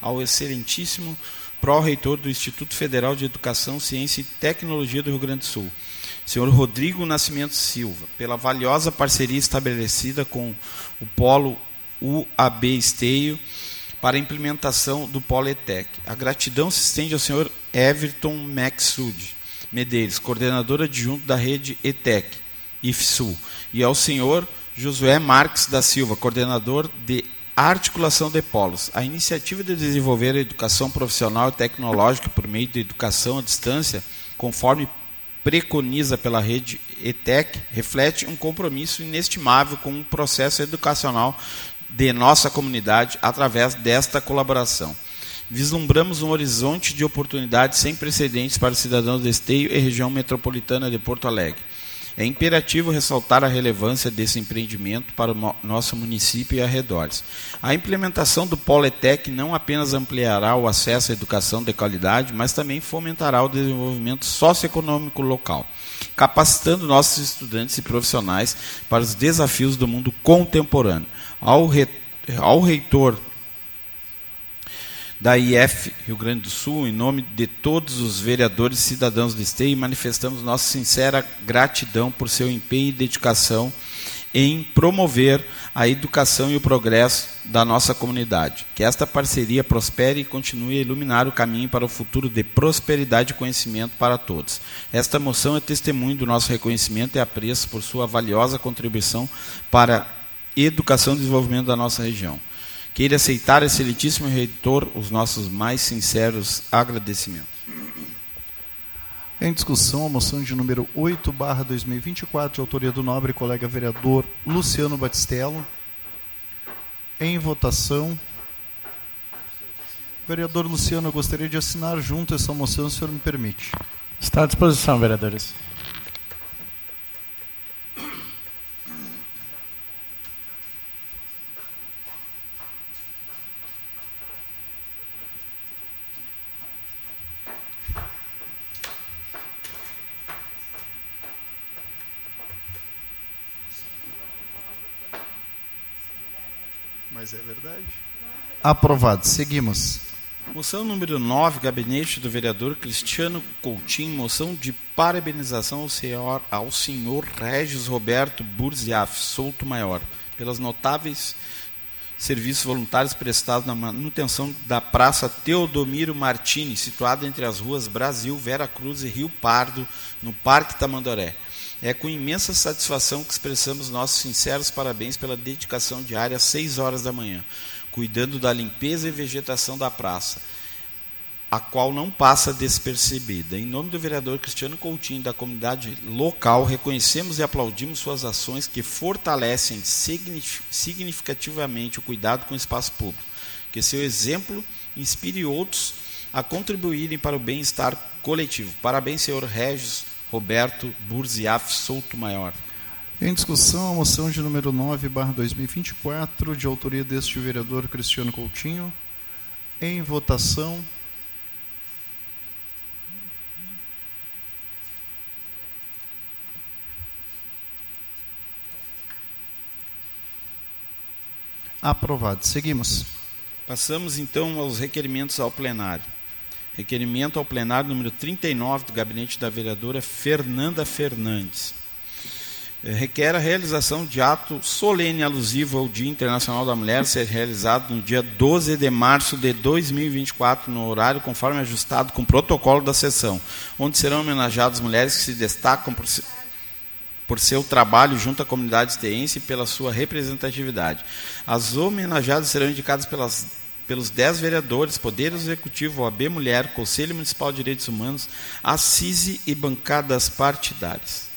ao excelentíssimo pró-reitor do Instituto Federal de Educação, Ciência e Tecnologia do Rio Grande do Sul, senhor Rodrigo Nascimento Silva, pela valiosa parceria estabelecida com o Polo UAB Esteio para a implementação do Polo ETEC. A gratidão se estende ao senhor Everton Maxud, Medeiros, coordenador adjunto da rede ETEC, IFSUL, e ao senhor Josué Marques da Silva, coordenador de articulação de polos. A iniciativa de desenvolver a educação profissional e tecnológica por meio de educação à distância, conforme preconiza pela rede ETEC, reflete um compromisso inestimável com o processo educacional de nossa comunidade através desta colaboração vislumbramos um horizonte de oportunidades sem precedentes para os cidadãos de Esteio e região metropolitana de Porto Alegre. É imperativo ressaltar a relevância desse empreendimento para o nosso município e arredores. A implementação do Poletec não apenas ampliará o acesso à educação de qualidade, mas também fomentará o desenvolvimento socioeconômico local, capacitando nossos estudantes e profissionais para os desafios do mundo contemporâneo. Ao, re... ao reitor da IF Rio Grande do Sul, em nome de todos os vereadores e cidadãos do Esteio, manifestamos nossa sincera gratidão por seu empenho e dedicação em promover a educação e o progresso da nossa comunidade. Que esta parceria prospere e continue a iluminar o caminho para o futuro de prosperidade e conhecimento para todos. Esta moção é testemunho do nosso reconhecimento e apreço por sua valiosa contribuição para educação e desenvolvimento da nossa região. Queira aceitar, excelentíssimo reitor, os nossos mais sinceros agradecimentos. Em discussão, a moção de número 8, barra 2024, de autoria do nobre colega vereador Luciano Batistello. Em votação. Vereador Luciano, eu gostaria de assinar junto essa moção, se o senhor me permite. Está à disposição, vereadores. Mas é verdade. Aprovado. Seguimos. Moção número 9, gabinete do vereador Cristiano Coutinho, moção de parabenização ao senhor, ao senhor Regis Roberto Burziaf, Souto Maior, pelas notáveis serviços voluntários prestados na manutenção da Praça Teodomiro Martini, situada entre as ruas Brasil, Vera Cruz e Rio Pardo, no Parque Tamandaré. É com imensa satisfação que expressamos nossos sinceros parabéns pela dedicação diária às 6 horas da manhã, cuidando da limpeza e vegetação da praça, a qual não passa despercebida. Em nome do vereador Cristiano Coutinho da comunidade local, reconhecemos e aplaudimos suas ações que fortalecem significativamente o cuidado com o espaço público. Que seu exemplo inspire outros a contribuírem para o bem-estar coletivo. Parabéns, senhor Regis Roberto Burziaf Souto Maior. Em discussão, a moção de número 9, barra 2024, de autoria deste vereador Cristiano Coutinho. Em votação. Aprovado. Seguimos. Passamos então aos requerimentos ao plenário. Requerimento ao plenário número 39 do gabinete da vereadora Fernanda Fernandes. É, requer a realização de ato solene alusivo ao Dia Internacional da Mulher, ser realizado no dia 12 de março de 2024, no horário conforme ajustado com o protocolo da sessão, onde serão homenageadas mulheres que se destacam por, por seu trabalho junto à comunidade esteense e pela sua representatividade. As homenageadas serão indicadas pelas pelos 10 vereadores, Poder Executivo, OAB Mulher, Conselho Municipal de Direitos Humanos, Assise e bancadas partidárias.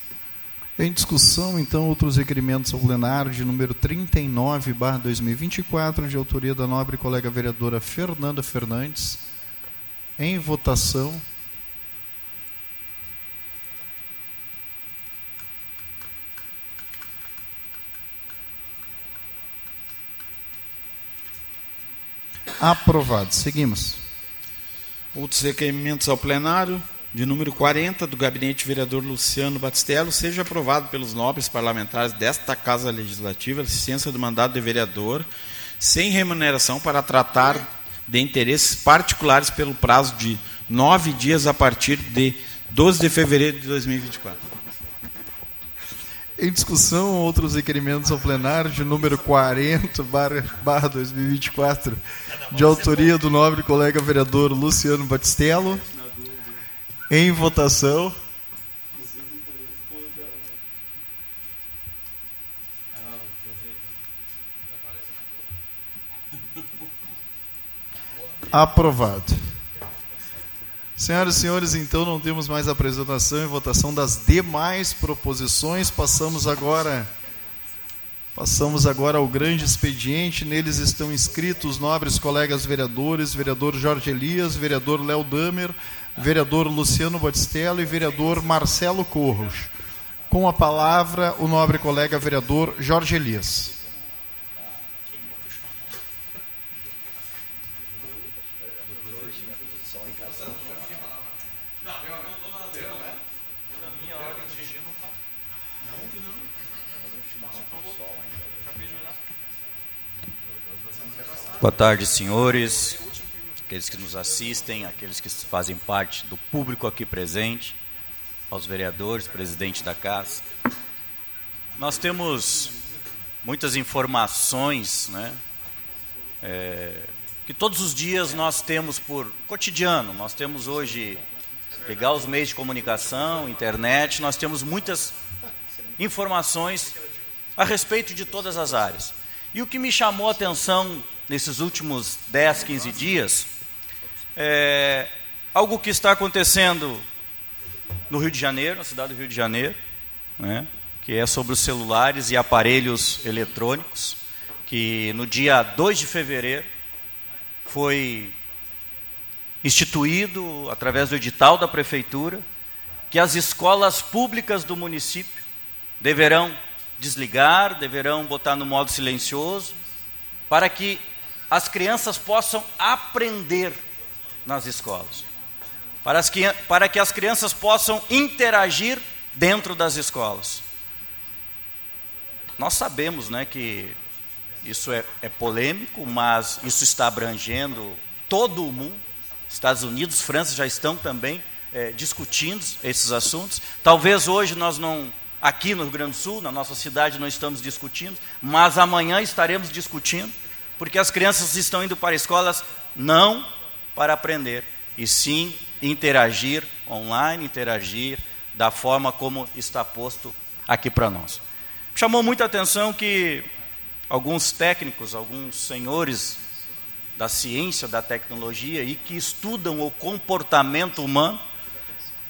Em discussão, então, outros requerimentos ao plenário de número 39, barra 2024, de autoria da nobre colega vereadora Fernanda Fernandes. Em votação. Aprovado. Seguimos. Outros requerimentos ao plenário, de número 40, do gabinete vereador Luciano Batistello, seja aprovado pelos nobres parlamentares desta Casa Legislativa a licença do mandato de vereador, sem remuneração, para tratar de interesses particulares pelo prazo de nove dias a partir de 12 de fevereiro de 2024. Em discussão, outros requerimentos ao plenário de número 40, barra, barra 2024, de autoria do nobre colega vereador Luciano Batistello. Em votação. Aprovado. Senhoras e senhores, então não temos mais apresentação e votação das demais proposições. Passamos agora Passamos agora ao grande expediente. Neles estão inscritos nobres colegas vereadores, vereador Jorge Elias, vereador Léo Damer, vereador Luciano Batistello e vereador Marcelo Corros. Com a palavra, o nobre colega vereador Jorge Elias. Boa tarde, senhores, aqueles que nos assistem, aqueles que fazem parte do público aqui presente, aos vereadores, presidente da casa. Nós temos muitas informações, né? É, que todos os dias nós temos por cotidiano. Nós temos hoje pegar os meios de comunicação, internet, nós temos muitas informações a respeito de todas as áreas. E o que me chamou a atenção nesses últimos 10, 15 dias é algo que está acontecendo no Rio de Janeiro, na cidade do Rio de Janeiro, né, que é sobre os celulares e aparelhos eletrônicos, que no dia 2 de fevereiro foi instituído, através do edital da prefeitura, que as escolas públicas do município deverão desligar, deverão botar no modo silencioso, para que as crianças possam aprender nas escolas, para, as, para que as crianças possam interagir dentro das escolas. Nós sabemos né, que isso é, é polêmico, mas isso está abrangendo todo o mundo. Estados Unidos, França já estão também é, discutindo esses assuntos. Talvez hoje nós não, aqui no Rio Grande do Sul, na nossa cidade, não estamos discutindo, mas amanhã estaremos discutindo, porque as crianças estão indo para escolas não para aprender, e sim interagir online, interagir da forma como está posto aqui para nós. Chamou muita atenção que alguns técnicos, alguns senhores da ciência, da tecnologia e que estudam o comportamento humano,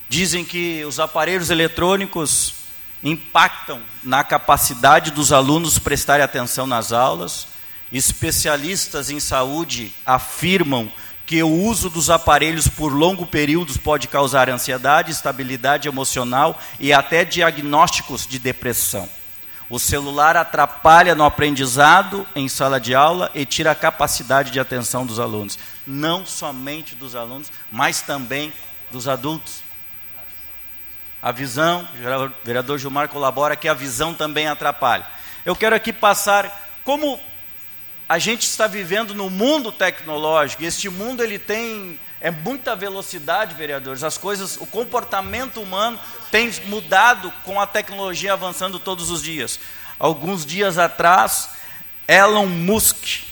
dizem que os aparelhos eletrônicos impactam na capacidade dos alunos prestarem atenção nas aulas. Especialistas em saúde afirmam que o uso dos aparelhos por longo períodos pode causar ansiedade, estabilidade emocional e até diagnósticos de depressão. O celular atrapalha no aprendizado em sala de aula e tira a capacidade de atenção dos alunos. Não somente dos alunos, mas também dos adultos. A visão, o vereador Gilmar colabora que a visão também atrapalha. Eu quero aqui passar como a gente está vivendo no mundo tecnológico. E este mundo ele tem é muita velocidade, vereadores. As coisas, o comportamento humano tem mudado com a tecnologia avançando todos os dias. Alguns dias atrás, Elon Musk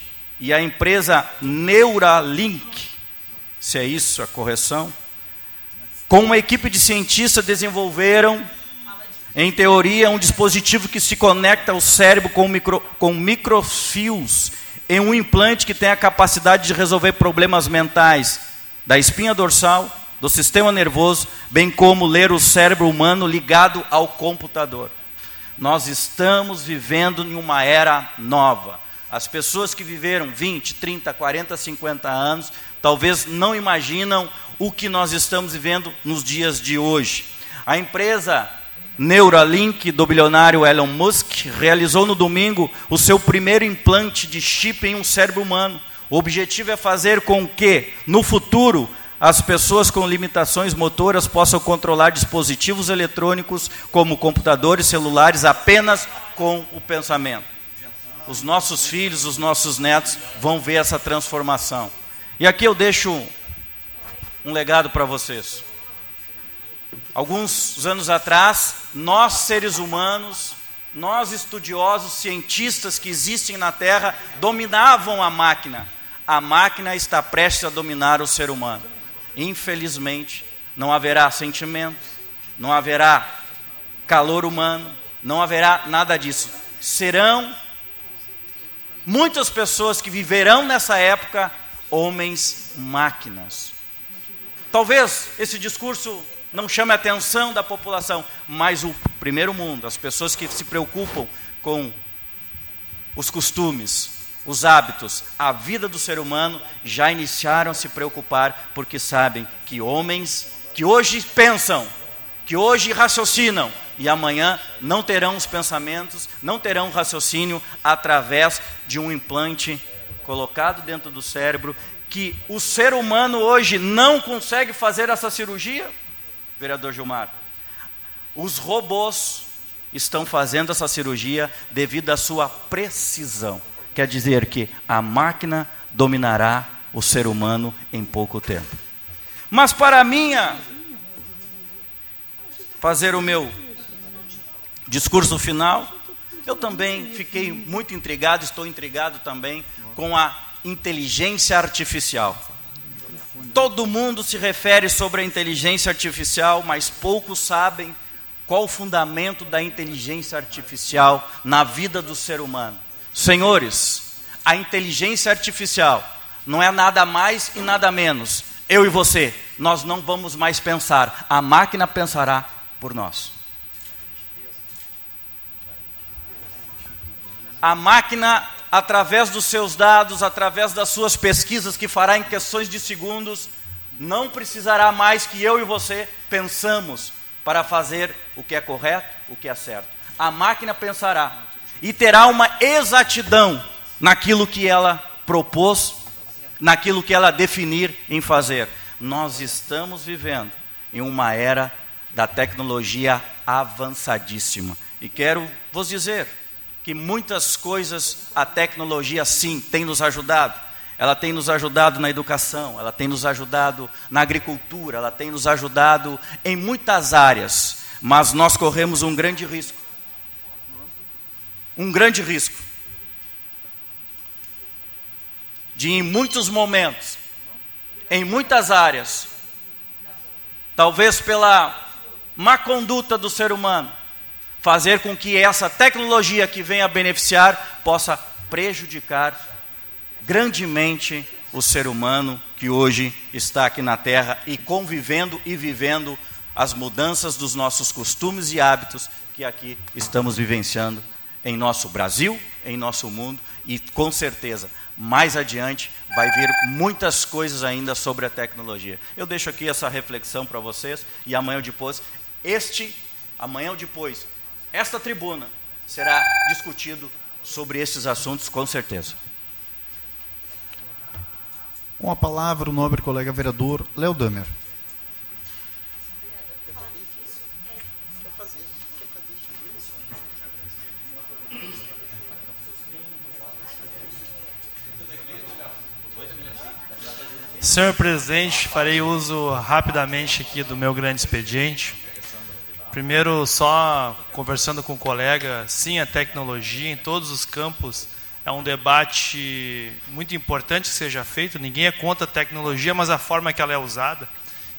e a empresa Neuralink, se é isso a correção, com uma equipe de cientistas desenvolveram, em teoria, um dispositivo que se conecta ao cérebro com, micro, com microfios em um implante que tem a capacidade de resolver problemas mentais da espinha dorsal, do sistema nervoso, bem como ler o cérebro humano ligado ao computador. Nós estamos vivendo em uma era nova. As pessoas que viveram 20, 30, 40, 50 anos, talvez não imaginam o que nós estamos vivendo nos dias de hoje. A empresa Neuralink do bilionário Elon Musk realizou no domingo o seu primeiro implante de chip em um cérebro humano o objetivo é fazer com que, no futuro, as pessoas com limitações motoras possam controlar dispositivos eletrônicos, como computadores, celulares, apenas com o pensamento. Os nossos filhos, os nossos netos vão ver essa transformação. E aqui eu deixo um legado para vocês. Alguns anos atrás, nós seres humanos, nós estudiosos, cientistas que existem na Terra, dominavam a máquina a máquina está prestes a dominar o ser humano. Infelizmente, não haverá sentimento, não haverá calor humano, não haverá nada disso. Serão muitas pessoas que viverão nessa época homens máquinas. Talvez esse discurso não chame a atenção da população, mas o primeiro mundo, as pessoas que se preocupam com os costumes, os hábitos, a vida do ser humano já iniciaram a se preocupar porque sabem que homens que hoje pensam, que hoje raciocinam e amanhã não terão os pensamentos, não terão raciocínio através de um implante colocado dentro do cérebro que o ser humano hoje não consegue fazer essa cirurgia, vereador Gilmar. Os robôs estão fazendo essa cirurgia devido à sua precisão quer dizer que a máquina dominará o ser humano em pouco tempo. Mas para minha fazer o meu discurso final, eu também fiquei muito intrigado, estou intrigado também com a inteligência artificial. Todo mundo se refere sobre a inteligência artificial, mas poucos sabem Qual o fundamento da inteligência artificial na vida do ser humano? Senhores, a inteligência artificial não é nada mais e nada menos. Eu e você, nós não vamos mais pensar, a máquina pensará por nós. A máquina, através dos seus dados, através das suas pesquisas que fará em questões de segundos, não precisará mais que eu e você pensamos para fazer o que é correto, o que é certo. A máquina pensará e terá uma exatidão naquilo que ela propôs, naquilo que ela definir em fazer. Nós estamos vivendo em uma era da tecnologia avançadíssima. E quero vos dizer que muitas coisas a tecnologia sim tem nos ajudado. Ela tem nos ajudado na educação, ela tem nos ajudado na agricultura, ela tem nos ajudado em muitas áreas, mas nós corremos um grande risco. Um grande risco de em muitos momentos, em muitas áreas, talvez pela má conduta do ser humano, fazer com que essa tecnologia que venha beneficiar possa prejudicar grandemente o ser humano que hoje está aqui na Terra e convivendo e vivendo as mudanças dos nossos costumes e hábitos que aqui estamos vivenciando em nosso Brasil, em nosso mundo e com certeza mais adiante vai vir muitas coisas ainda sobre a tecnologia. Eu deixo aqui essa reflexão para vocês e amanhã ou depois, este, amanhã ou depois, esta tribuna será discutido sobre esses assuntos com certeza. Com a palavra o nobre colega vereador Léo Damer. Senhor presidente, farei uso rapidamente aqui do meu grande expediente. Primeiro, só conversando com o colega, sim, a tecnologia em todos os campos é um debate muito importante que seja feito. Ninguém é contra a tecnologia, mas a forma que ela é usada.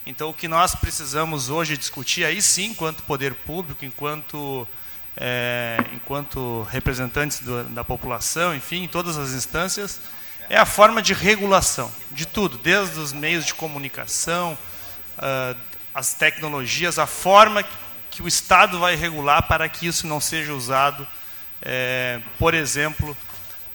Então, o que nós precisamos hoje discutir, aí sim, enquanto poder público, enquanto, é, enquanto representantes do, da população, enfim, em todas as instâncias, é a forma de regulação de tudo, desde os meios de comunicação, uh, as tecnologias, a forma que o Estado vai regular para que isso não seja usado, é, por exemplo,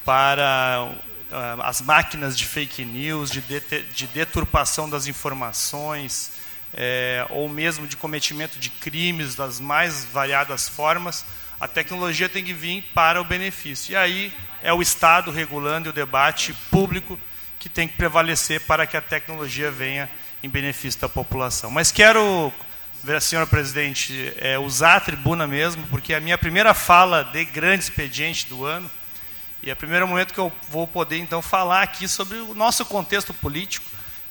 para uh, as máquinas de fake news, de, de, de deturpação das informações, é, ou mesmo de cometimento de crimes das mais variadas formas, a tecnologia tem que vir para o benefício. E aí é o Estado regulando e o debate público que tem que prevalecer para que a tecnologia venha em benefício da população. Mas quero, senhor presidente, é, usar a tribuna mesmo, porque é a minha primeira fala de grande expediente do ano, e é o primeiro momento que eu vou poder, então, falar aqui sobre o nosso contexto político.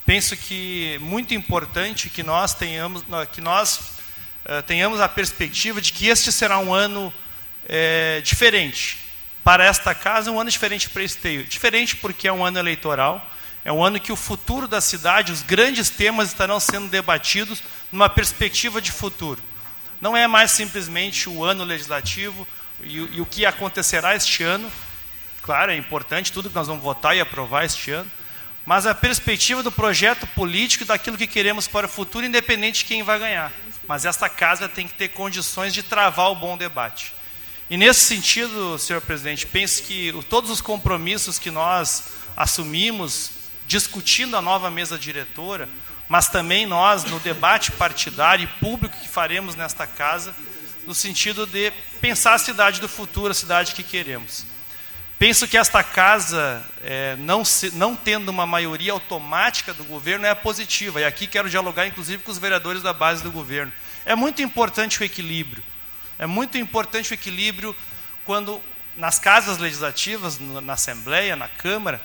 Penso que é muito importante que nós tenhamos, que nós uh, tenhamos a perspectiva de que este será um ano é, diferente, para esta casa, um ano diferente para Esteio. Diferente porque é um ano eleitoral, é um ano que o futuro da cidade, os grandes temas estarão sendo debatidos numa perspectiva de futuro. Não é mais simplesmente o ano legislativo e, e o que acontecerá este ano. Claro, é importante tudo que nós vamos votar e aprovar este ano, mas a perspectiva do projeto político e daquilo que queremos para o futuro, independente de quem vai ganhar. Mas esta casa tem que ter condições de travar o bom debate. E nesse sentido, senhor presidente, penso que todos os compromissos que nós assumimos discutindo a nova mesa diretora, mas também nós no debate partidário e público que faremos nesta casa, no sentido de pensar a cidade do futuro, a cidade que queremos. Penso que esta casa, é, não, se, não tendo uma maioria automática do governo, é positiva. E aqui quero dialogar, inclusive, com os vereadores da base do governo. É muito importante o equilíbrio. É muito importante o equilíbrio quando nas casas legislativas, na Assembleia, na Câmara,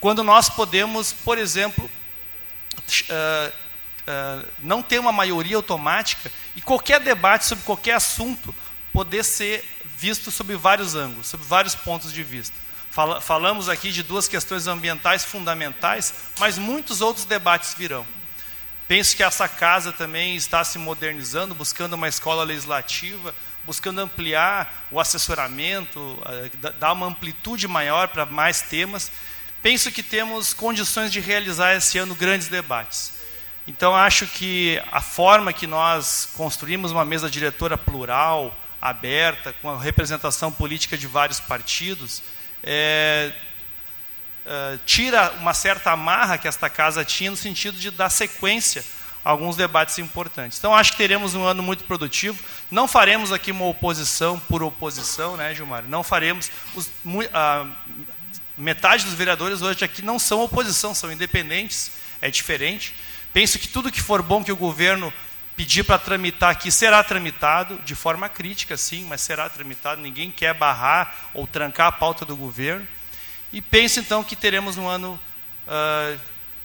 quando nós podemos, por exemplo, uh, uh, não ter uma maioria automática e qualquer debate sobre qualquer assunto poder ser visto sob vários ângulos, sob vários pontos de vista. Fala, falamos aqui de duas questões ambientais fundamentais, mas muitos outros debates virão. Penso que essa casa também está se modernizando, buscando uma escola legislativa, buscando ampliar o assessoramento, eh, dar uma amplitude maior para mais temas. Penso que temos condições de realizar esse ano grandes debates. Então, acho que a forma que nós construímos uma mesa diretora plural, aberta, com a representação política de vários partidos, é, é, tira uma certa amarra que esta casa tinha no sentido de dar sequência a alguns debates importantes. Então, acho que teremos um ano muito produtivo. Não faremos aqui uma oposição por oposição, né, Gilmar? Não faremos. Os, a, metade dos vereadores hoje aqui não são oposição, são independentes, é diferente. Penso que tudo que for bom que o governo pedir para tramitar aqui será tramitado, de forma crítica, sim, mas será tramitado. Ninguém quer barrar ou trancar a pauta do governo. E penso, então, que teremos um ano uh,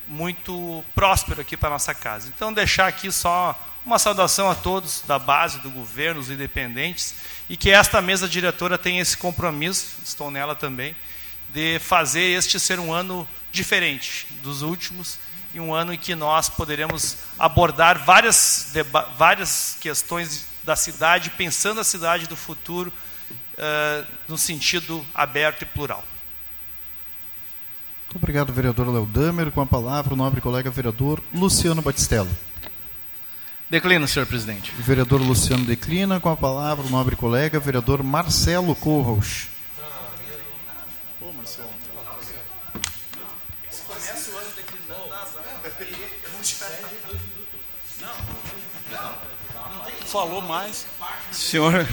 muito próspero aqui para a nossa casa. Então, deixar aqui só uma saudação a todos da base do governo, os independentes, e que esta mesa diretora tenha esse compromisso, estou nela também, de fazer este ser um ano diferente dos últimos e um ano em que nós poderemos abordar várias, várias questões da cidade, pensando a cidade do futuro uh, no sentido aberto e plural. Muito obrigado, vereador Léo Damer. Com a palavra, o nobre colega vereador Luciano Batistello. Declino, senhor presidente. O vereador Luciano declina. Com a palavra, o nobre colega vereador Marcelo Corros. Falou mais. Senhor,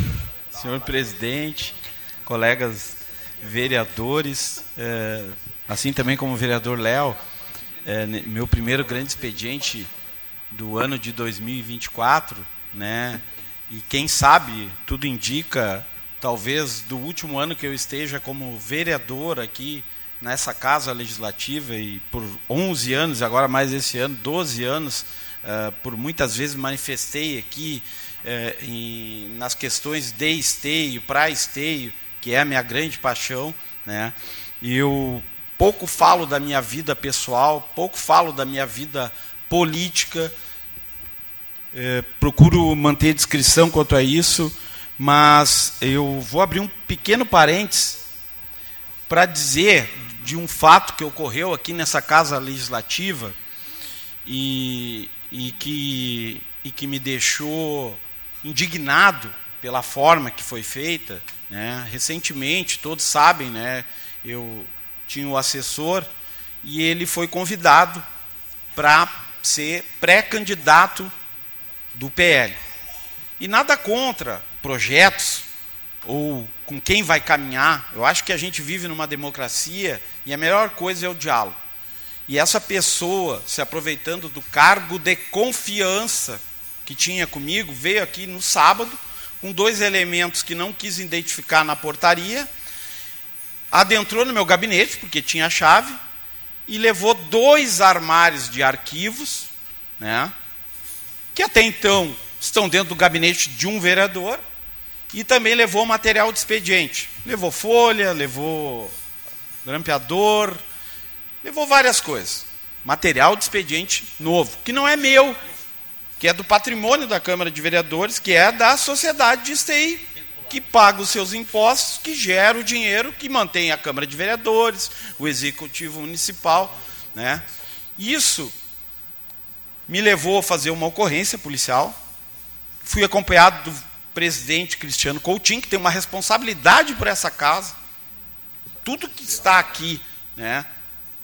senhor presidente, colegas vereadores, é, assim também como o vereador Léo, é, meu primeiro grande expediente do ano de 2024, né? E quem sabe, tudo indica, talvez do último ano que eu esteja como vereador aqui nessa casa legislativa e por 11 anos, agora mais esse ano, 12 anos, uh, por muitas vezes manifestei aqui é, em, nas questões de esteio, para esteio, que é a minha grande paixão, né? Eu pouco falo da minha vida pessoal, pouco falo da minha vida política, é, procuro manter discrição quanto a isso, mas eu vou abrir um pequeno parênteses para dizer de um fato que ocorreu aqui nessa casa legislativa e, e, que, e que me deixou indignado pela forma que foi feita. Né? Recentemente, todos sabem, né? eu tinha o assessor e ele foi convidado para ser pré-candidato do PL. E nada contra projetos ou com quem vai caminhar. Eu acho que a gente vive numa democracia e a melhor coisa é o diálogo. E essa pessoa, se aproveitando do cargo de confiança que tinha comigo, veio aqui no sábado, com dois elementos que não quis identificar na portaria, adentrou no meu gabinete, porque tinha a chave, e levou dois armários de arquivos, né, que até então estão dentro do gabinete de um vereador, e também levou material de expediente. Levou folha, levou grampeador, levou várias coisas. Material de expediente novo, que não é meu, que é do patrimônio da Câmara de Vereadores, que é da sociedade de STI, que paga os seus impostos, que gera o dinheiro que mantém a Câmara de Vereadores, o Executivo Municipal. Né? Isso me levou a fazer uma ocorrência policial. Fui acompanhado do presidente Cristiano Coutinho, que tem uma responsabilidade por essa casa. Tudo que está aqui, né?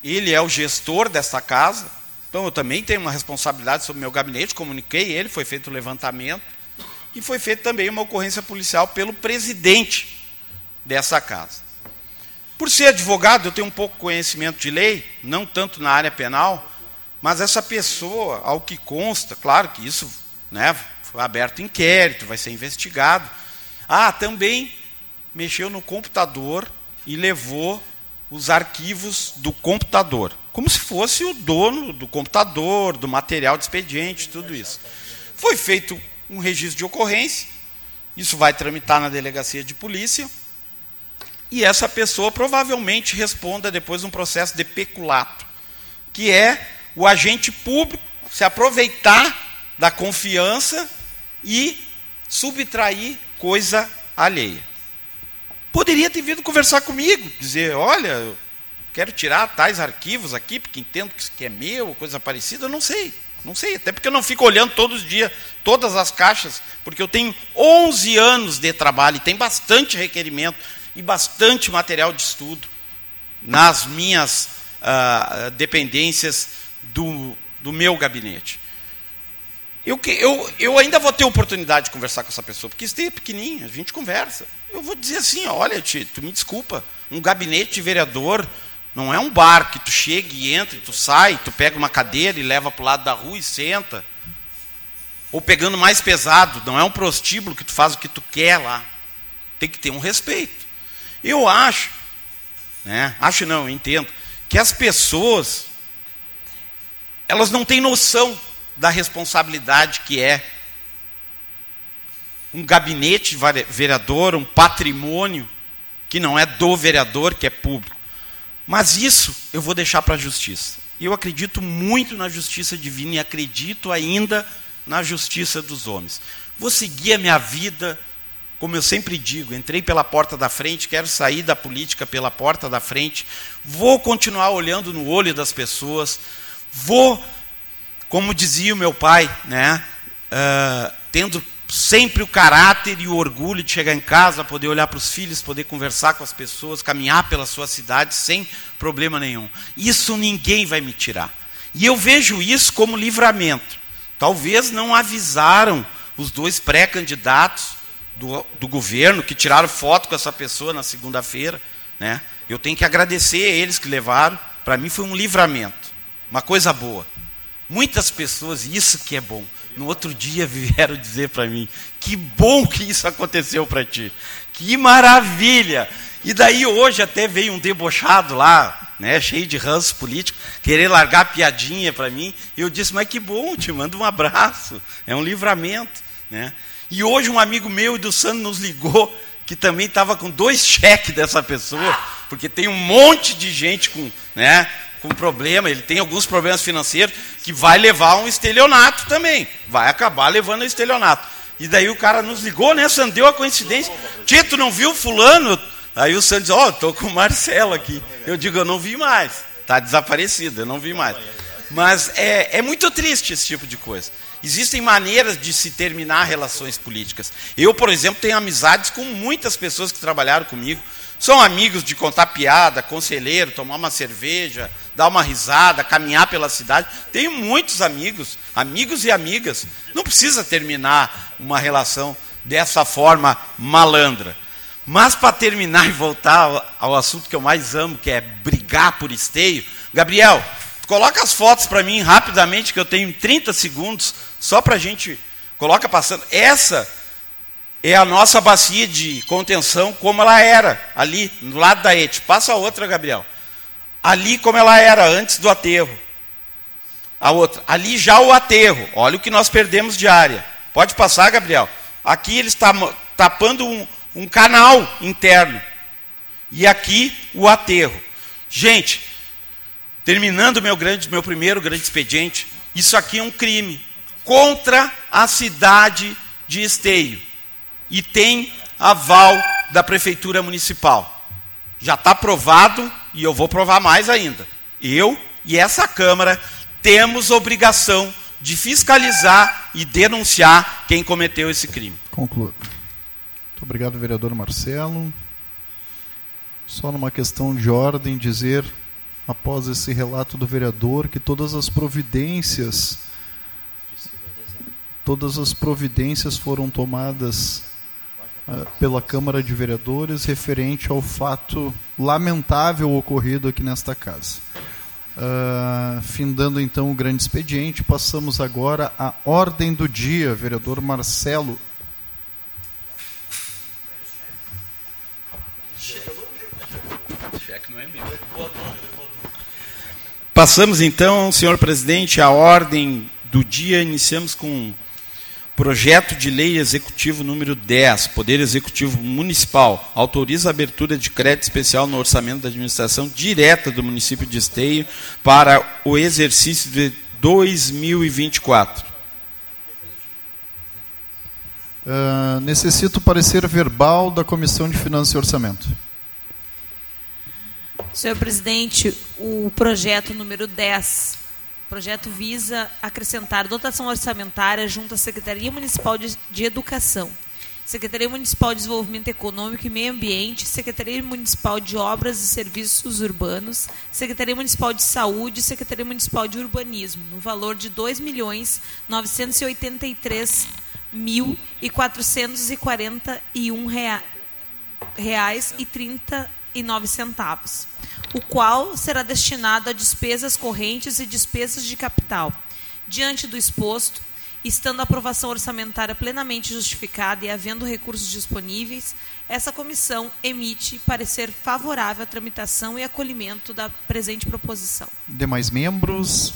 ele é o gestor dessa casa, então eu também tenho uma responsabilidade sobre o meu gabinete, comuniquei ele, foi feito o levantamento e foi feita também uma ocorrência policial pelo presidente dessa casa. Por ser advogado, eu tenho um pouco conhecimento de lei, não tanto na área penal, mas essa pessoa, ao que consta, claro que isso né, foi aberto inquérito, vai ser investigado. Ah, também mexeu no computador e levou os arquivos do computador como se fosse o dono do computador, do material de expediente, tudo isso. Foi feito um registro de ocorrência, isso vai tramitar na delegacia de polícia, e essa pessoa provavelmente responda depois um processo de peculato, que é o agente público, se aproveitar da confiança e subtrair coisa alheia. Poderia ter vindo conversar comigo, dizer, olha, eu quero tirar tais arquivos aqui, porque entendo que é meu, coisa parecida, eu não sei. Não sei, até porque eu não fico olhando todos os dias todas as caixas, porque eu tenho 11 anos de trabalho e tem bastante requerimento e bastante material de estudo nas minhas uh, dependências do, do meu gabinete. Eu, eu, eu ainda vou ter oportunidade de conversar com essa pessoa, porque isso é pequenininho, a gente conversa. Eu vou dizer assim, olha, tia, tu me desculpa, um gabinete de vereador não é um bar que tu chega e entra, tu sai, tu pega uma cadeira e leva para o lado da rua e senta. Ou pegando mais pesado, não é um prostíbulo que tu faz o que tu quer lá. Tem que ter um respeito. Eu acho, né, acho não, entendo, que as pessoas, elas não têm noção da responsabilidade que é um gabinete vereador, um patrimônio que não é do vereador, que é público. Mas isso eu vou deixar para a justiça. Eu acredito muito na justiça divina e acredito ainda na justiça dos homens. Vou seguir a minha vida, como eu sempre digo, entrei pela porta da frente, quero sair da política pela porta da frente, vou continuar olhando no olho das pessoas, vou como dizia o meu pai, né, uh, tendo sempre o caráter e o orgulho de chegar em casa, poder olhar para os filhos, poder conversar com as pessoas, caminhar pela sua cidade sem problema nenhum. Isso ninguém vai me tirar. E eu vejo isso como livramento. Talvez não avisaram os dois pré-candidatos do, do governo que tiraram foto com essa pessoa na segunda-feira. Né? Eu tenho que agradecer a eles que levaram. Para mim foi um livramento, uma coisa boa. Muitas pessoas, isso que é bom, no outro dia vieram dizer para mim: que bom que isso aconteceu para ti, que maravilha. E daí hoje até veio um debochado lá, né, cheio de ranço político, querer largar piadinha para mim. E eu disse: mas que bom, te mando um abraço, é um livramento. Né? E hoje um amigo meu do Santo nos ligou, que também estava com dois cheques dessa pessoa, porque tem um monte de gente com. Né, com problema, ele tem alguns problemas financeiros que vai levar a um estelionato também. Vai acabar levando a estelionato. E daí o cara nos ligou, né? Sandro, deu a coincidência. Tito, não viu fulano? Aí o Sandro diz, ó, oh, estou com o Marcelo aqui. Eu digo, eu não vi mais. Está desaparecido, eu não vi mais. Mas é, é muito triste esse tipo de coisa. Existem maneiras de se terminar relações políticas. Eu, por exemplo, tenho amizades com muitas pessoas que trabalharam comigo. São amigos de contar piada, conselheiro, tomar uma cerveja, dar uma risada, caminhar pela cidade. Tenho muitos amigos, amigos e amigas. Não precisa terminar uma relação dessa forma malandra. Mas para terminar e voltar ao, assunto que eu mais amo, que é brigar por esteio, Gabriel, coloca as fotos para mim rapidamente, que eu tenho 30 segundos, só para a gente. Coloca passando. Essa é a nossa bacia de contenção como ela era, ali, no lado da ET. Passa a outra, Gabriel. Ali como ela era, antes do aterro. A outra. Ali já o aterro. Olha o que nós perdemos de área. Pode passar, Gabriel. Aqui eles estão tapando um, um canal interno. E aqui o aterro. Gente, terminando meu grande, meu primeiro grande expediente, isso aqui é um crime contra a cidade de Esteio e tem aval da Prefeitura Municipal. Já está provado e eu vou provar mais ainda. Eu e essa Câmara temos obrigação de fiscalizar e denunciar quem cometeu esse crime. Concluo. Muito obrigado, vereador Marcelo. Só numa questão de ordem, dizer, após esse relato do vereador, que todas as providências todas as providências foram tomadas pela Câmara de Vereadores referente ao fato lamentável ocorrido aqui nesta casa. Uh, findando então o grande expediente, passamos agora à ordem do dia. Vereador Marcelo. Passamos então, senhor presidente, à ordem do dia. Iniciamos com Projeto de Lei Executivo número 10, Poder Executivo Municipal, autoriza a abertura de crédito especial no orçamento da administração direta do município de Esteio para o exercício de 2024. Uh, necessito parecer verbal da Comissão de Finanças e Orçamento. Senhor presidente, o projeto número 10, o projeto visa acrescentar dotação orçamentária junto à Secretaria Municipal de, Educação, Secretaria Municipal de Desenvolvimento Econômico e Meio Ambiente, Secretaria Municipal de Obras e Serviços Urbanos, Secretaria Municipal de Saúde e Secretaria Municipal de Urbanismo, no valor de R$ 2.983 mil e quatrocentos e quarenta e um reais e trinta e nove centavos, o qual será destinado a despesas correntes e despesas de capital. Diante do exposto, estando a aprovação orçamentária plenamente justificada e havendo recursos disponíveis, essa comissão emite parecer favorável à tramitação e acolhimento da presente proposição. Demais membros?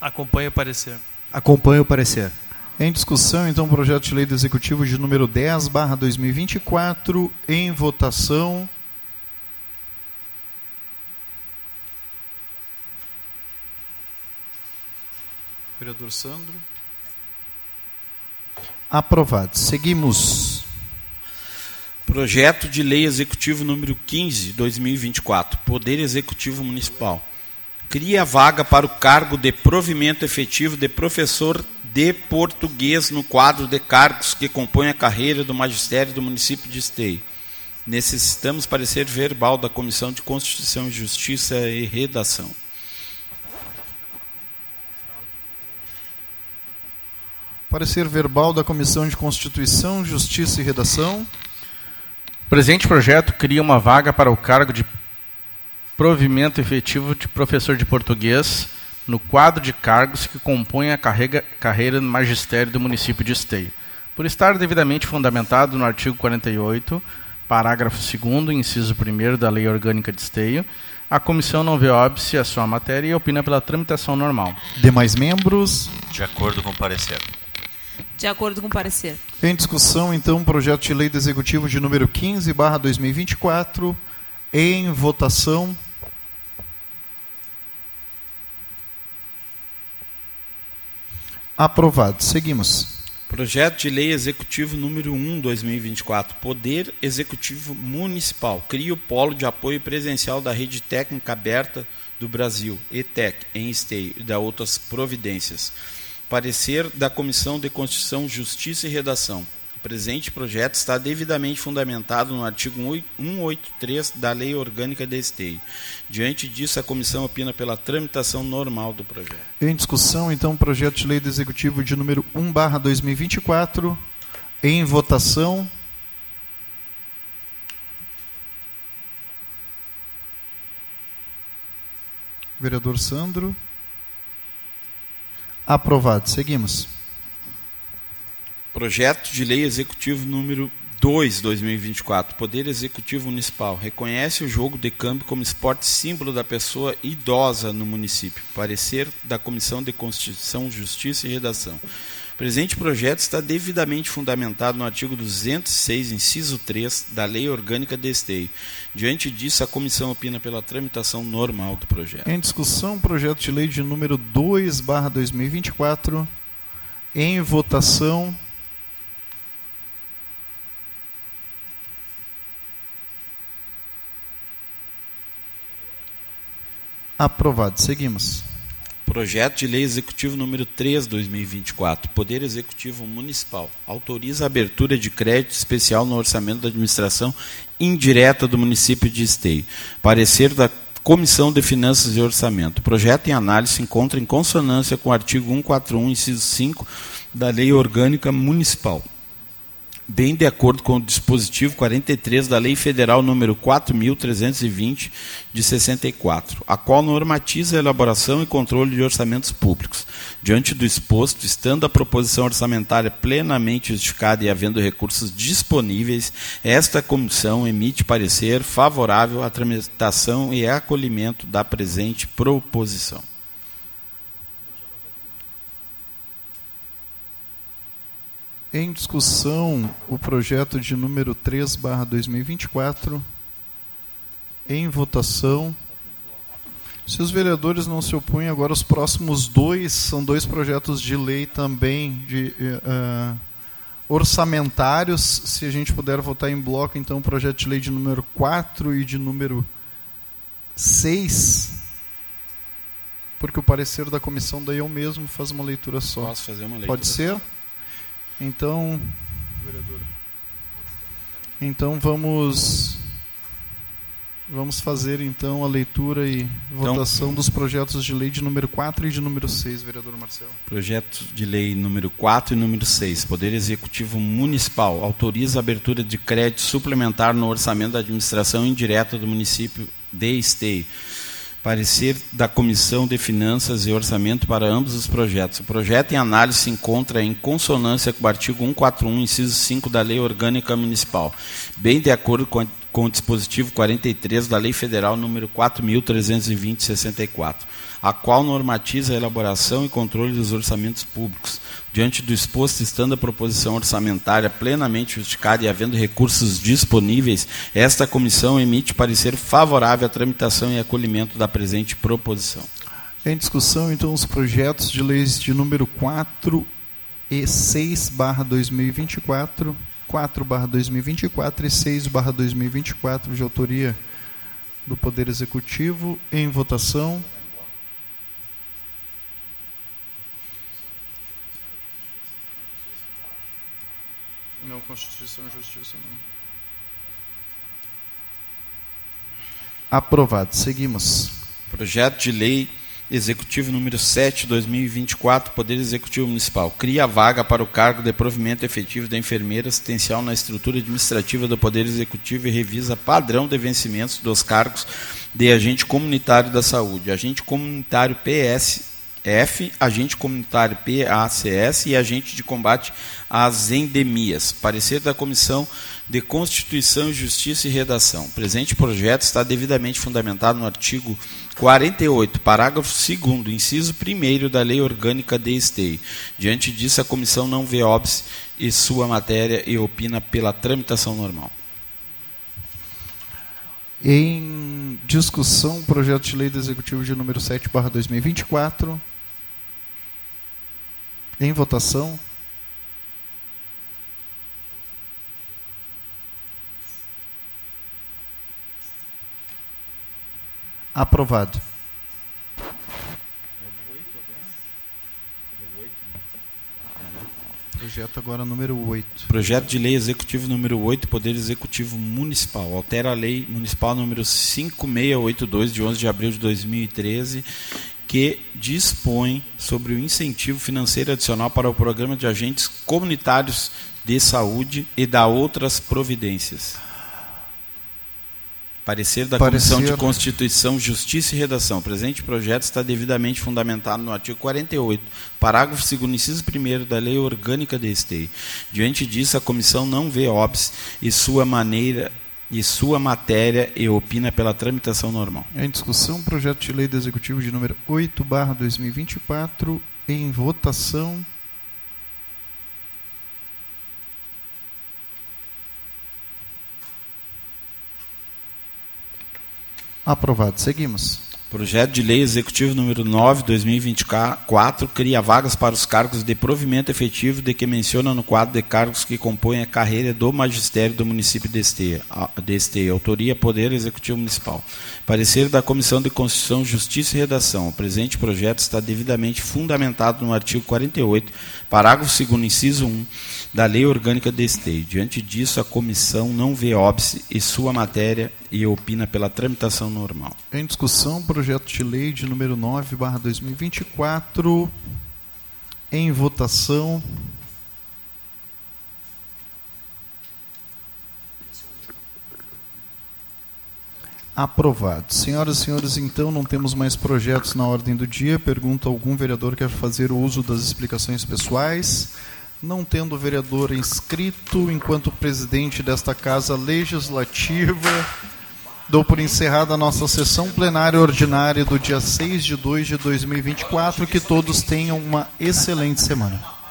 Acompanhe o parecer. Acompanhe o parecer. Em discussão, então, o projeto de lei do Executivo de número 10, barra 2024, em votação. Vereador Sandro. Aprovado. Seguimos. Projeto de Lei Executivo número 15, 2024. Poder Executivo Municipal. Cria vaga para o cargo de provimento efetivo de professor de português no quadro de cargos que compõem a carreira do magistério do município de Esteio. Necessitamos parecer verbal da Comissão de Constituição, Justiça e Redação. Parecer verbal da Comissão de Constituição, Justiça e Redação. O presente projeto cria uma vaga para o cargo de provimento efetivo de professor de português no quadro de cargos que compõem a carreira, carreira no magistério do município de Esteio. Por estar devidamente fundamentado no artigo 48, parágrafo 2 inciso 1 da Lei Orgânica de Esteio, a comissão não vê óbice a sua matéria e opina pela tramitação normal. Demais membros? De acordo com o parecer. De acordo com o parecer. Em discussão, então, o projeto de lei do Executivo de número 15, barra 2024, em votação. Aprovado. Seguimos. Projeto de Lei Executivo número 1, 2024. Poder Executivo Municipal. Cria o Polo de Apoio Presencial da Rede Técnica Aberta do Brasil, ETEC, em Esteio, e da outras providências. Parecer da Comissão de Constituição, Justiça e Redação presente projeto está devidamente fundamentado no artigo 183 da Lei Orgânica de Esteio. Diante disso, a comissão opina pela tramitação normal do projeto. Em discussão, então, o projeto de lei do Executivo de número 1/2024 em votação. Vereador Sandro. Aprovado. Seguimos. Projeto de Lei Executivo número 2, 2024. Poder Executivo Municipal reconhece o jogo de câmbio como esporte símbolo da pessoa idosa no município. Parecer da Comissão de Constituição, Justiça e Redação. O presente projeto está devidamente fundamentado no artigo 206, inciso 3 da Lei Orgânica de Esteio. Diante disso, a comissão opina pela tramitação normal do projeto. Em discussão, projeto de lei de número 2, 2024. Em votação. Aprovado. Seguimos. Projeto de Lei Executivo número 3, 2024. Poder Executivo Municipal. Autoriza a abertura de crédito especial no orçamento da administração indireta do município de Esteio. Parecer da Comissão de Finanças e Orçamento. O projeto em análise se encontra em consonância com o artigo 141, inciso 5 da Lei Orgânica Municipal bem de acordo com o dispositivo 43 da Lei Federal número 4320 de 64, a qual normatiza a elaboração e controle de orçamentos públicos. Diante do exposto, estando a proposição orçamentária plenamente justificada e havendo recursos disponíveis, esta comissão emite parecer favorável à tramitação e acolhimento da presente proposição. Em discussão, o projeto de número 3, barra 2024. Em votação. Se os vereadores não se opõem, agora os próximos dois são dois projetos de lei também de uh, orçamentários. Se a gente puder votar em bloco, então, o projeto de lei de número 4 e de número 6, porque o parecer da comissão daí eu mesmo faz uma leitura só. Posso fazer uma leitura? Pode ser? Então, então vamos vamos fazer então a leitura e Então- votação dos projetos de lei de número 4 e de número 6, vereador Marcelo. Projeto de lei número 4 e número 6. Poder Executivo Municipal autoriza a abertura de crédito suplementar no orçamento da administração indireta do município de Esteio. Parecer da Comissão de Finanças e Orçamento para ambos os projetos. O projeto em análise se encontra em consonância com o artigo 141, inciso 5 da Lei Orgânica Municipal, bem de acordo com, a- com o dispositivo 43 da Lei Federal número 4.320-64, a qual normatiza a elaboração e controle dos orçamentos públicos. Diante do exposto, estando a proposição orçamentária plenamente justificada e havendo recursos disponíveis, esta comissão emite parecer favorável à tramitação e acolhimento da presente proposição. Em discussão, então, os projetos de leis de número 4 e 6 barra 2024, 4 barra 2024 e 6 barra 2024, de autoria do Poder Executivo, em votação. Não, Constituição e Justiça. Não. Aprovado. Seguimos. Projeto de Lei Executivo número 7, 2024, Poder Executivo Municipal. Cria vaga para o cargo de provimento efetivo da enfermeira assistencial na estrutura administrativa do Poder Executivo e revisa padrão de vencimentos dos cargos de agente comunitário da saúde, agente comunitário PSF, agente comunitário PACS e agente de combate às endemias. Parecer da Comissão de Constituição, Justiça e Redação. O presente projeto está devidamente fundamentado no artigo 48, parágrafo 2 inciso 1 da Lei Orgânica de Esteio. Diante disso, a comissão não vê óbice e sua matéria e opina pela tramitação normal. Em discussão, projeto de lei do Executivo de número 7, barra 2024. Em votação. Aprovado. Projeto agora número 8. Projeto de Lei Executivo número 8, Poder Executivo Municipal. Altera a Lei Municipal número 5682, de 11 de abril de 2013, que dispõe sobre o incentivo financeiro adicional para o programa de agentes comunitários de saúde e da outras providências. Parecer da Parecer. Comissão de Constituição, Justiça e Redação. O presente projeto está devidamente fundamentado no artigo 48, parágrafo 2 inciso 1 da Lei Orgânica de Esteio. Diante disso, a comissão não vê óbice e sua maneira e sua matéria e opina pela tramitação normal. Em discussão, projeto de lei do Executivo de número 8, barra 2024. Em votação. Aprovado. Seguimos. Projeto de Lei Executivo número 9, 2024, cria vagas para os cargos de provimento efetivo de que menciona no quadro de cargos que compõem a carreira do magistério do município de Esteia. De Esteia. Autoria Poder Executivo Municipal. Parecer da Comissão de Constituição, Justiça e Redação. O presente projeto está devidamente fundamentado no artigo 48, parágrafo 2 inciso 1 da Lei Orgânica de Esteio. Diante disso, a comissão não vê óbice e sua matéria e opina pela tramitação normal. Em discussão, projeto de lei de número 9, barra 2024. Em votação. Aprovado. Senhoras e senhores, então não temos mais projetos na ordem do dia. Pergunta algum vereador quer fazer o uso das explicações pessoais? Não tendo vereador inscrito, enquanto presidente desta casa legislativa, dou por encerrada a nossa sessão plenária ordinária do dia 6 de 2 de 2024. Que todos tenham uma excelente semana.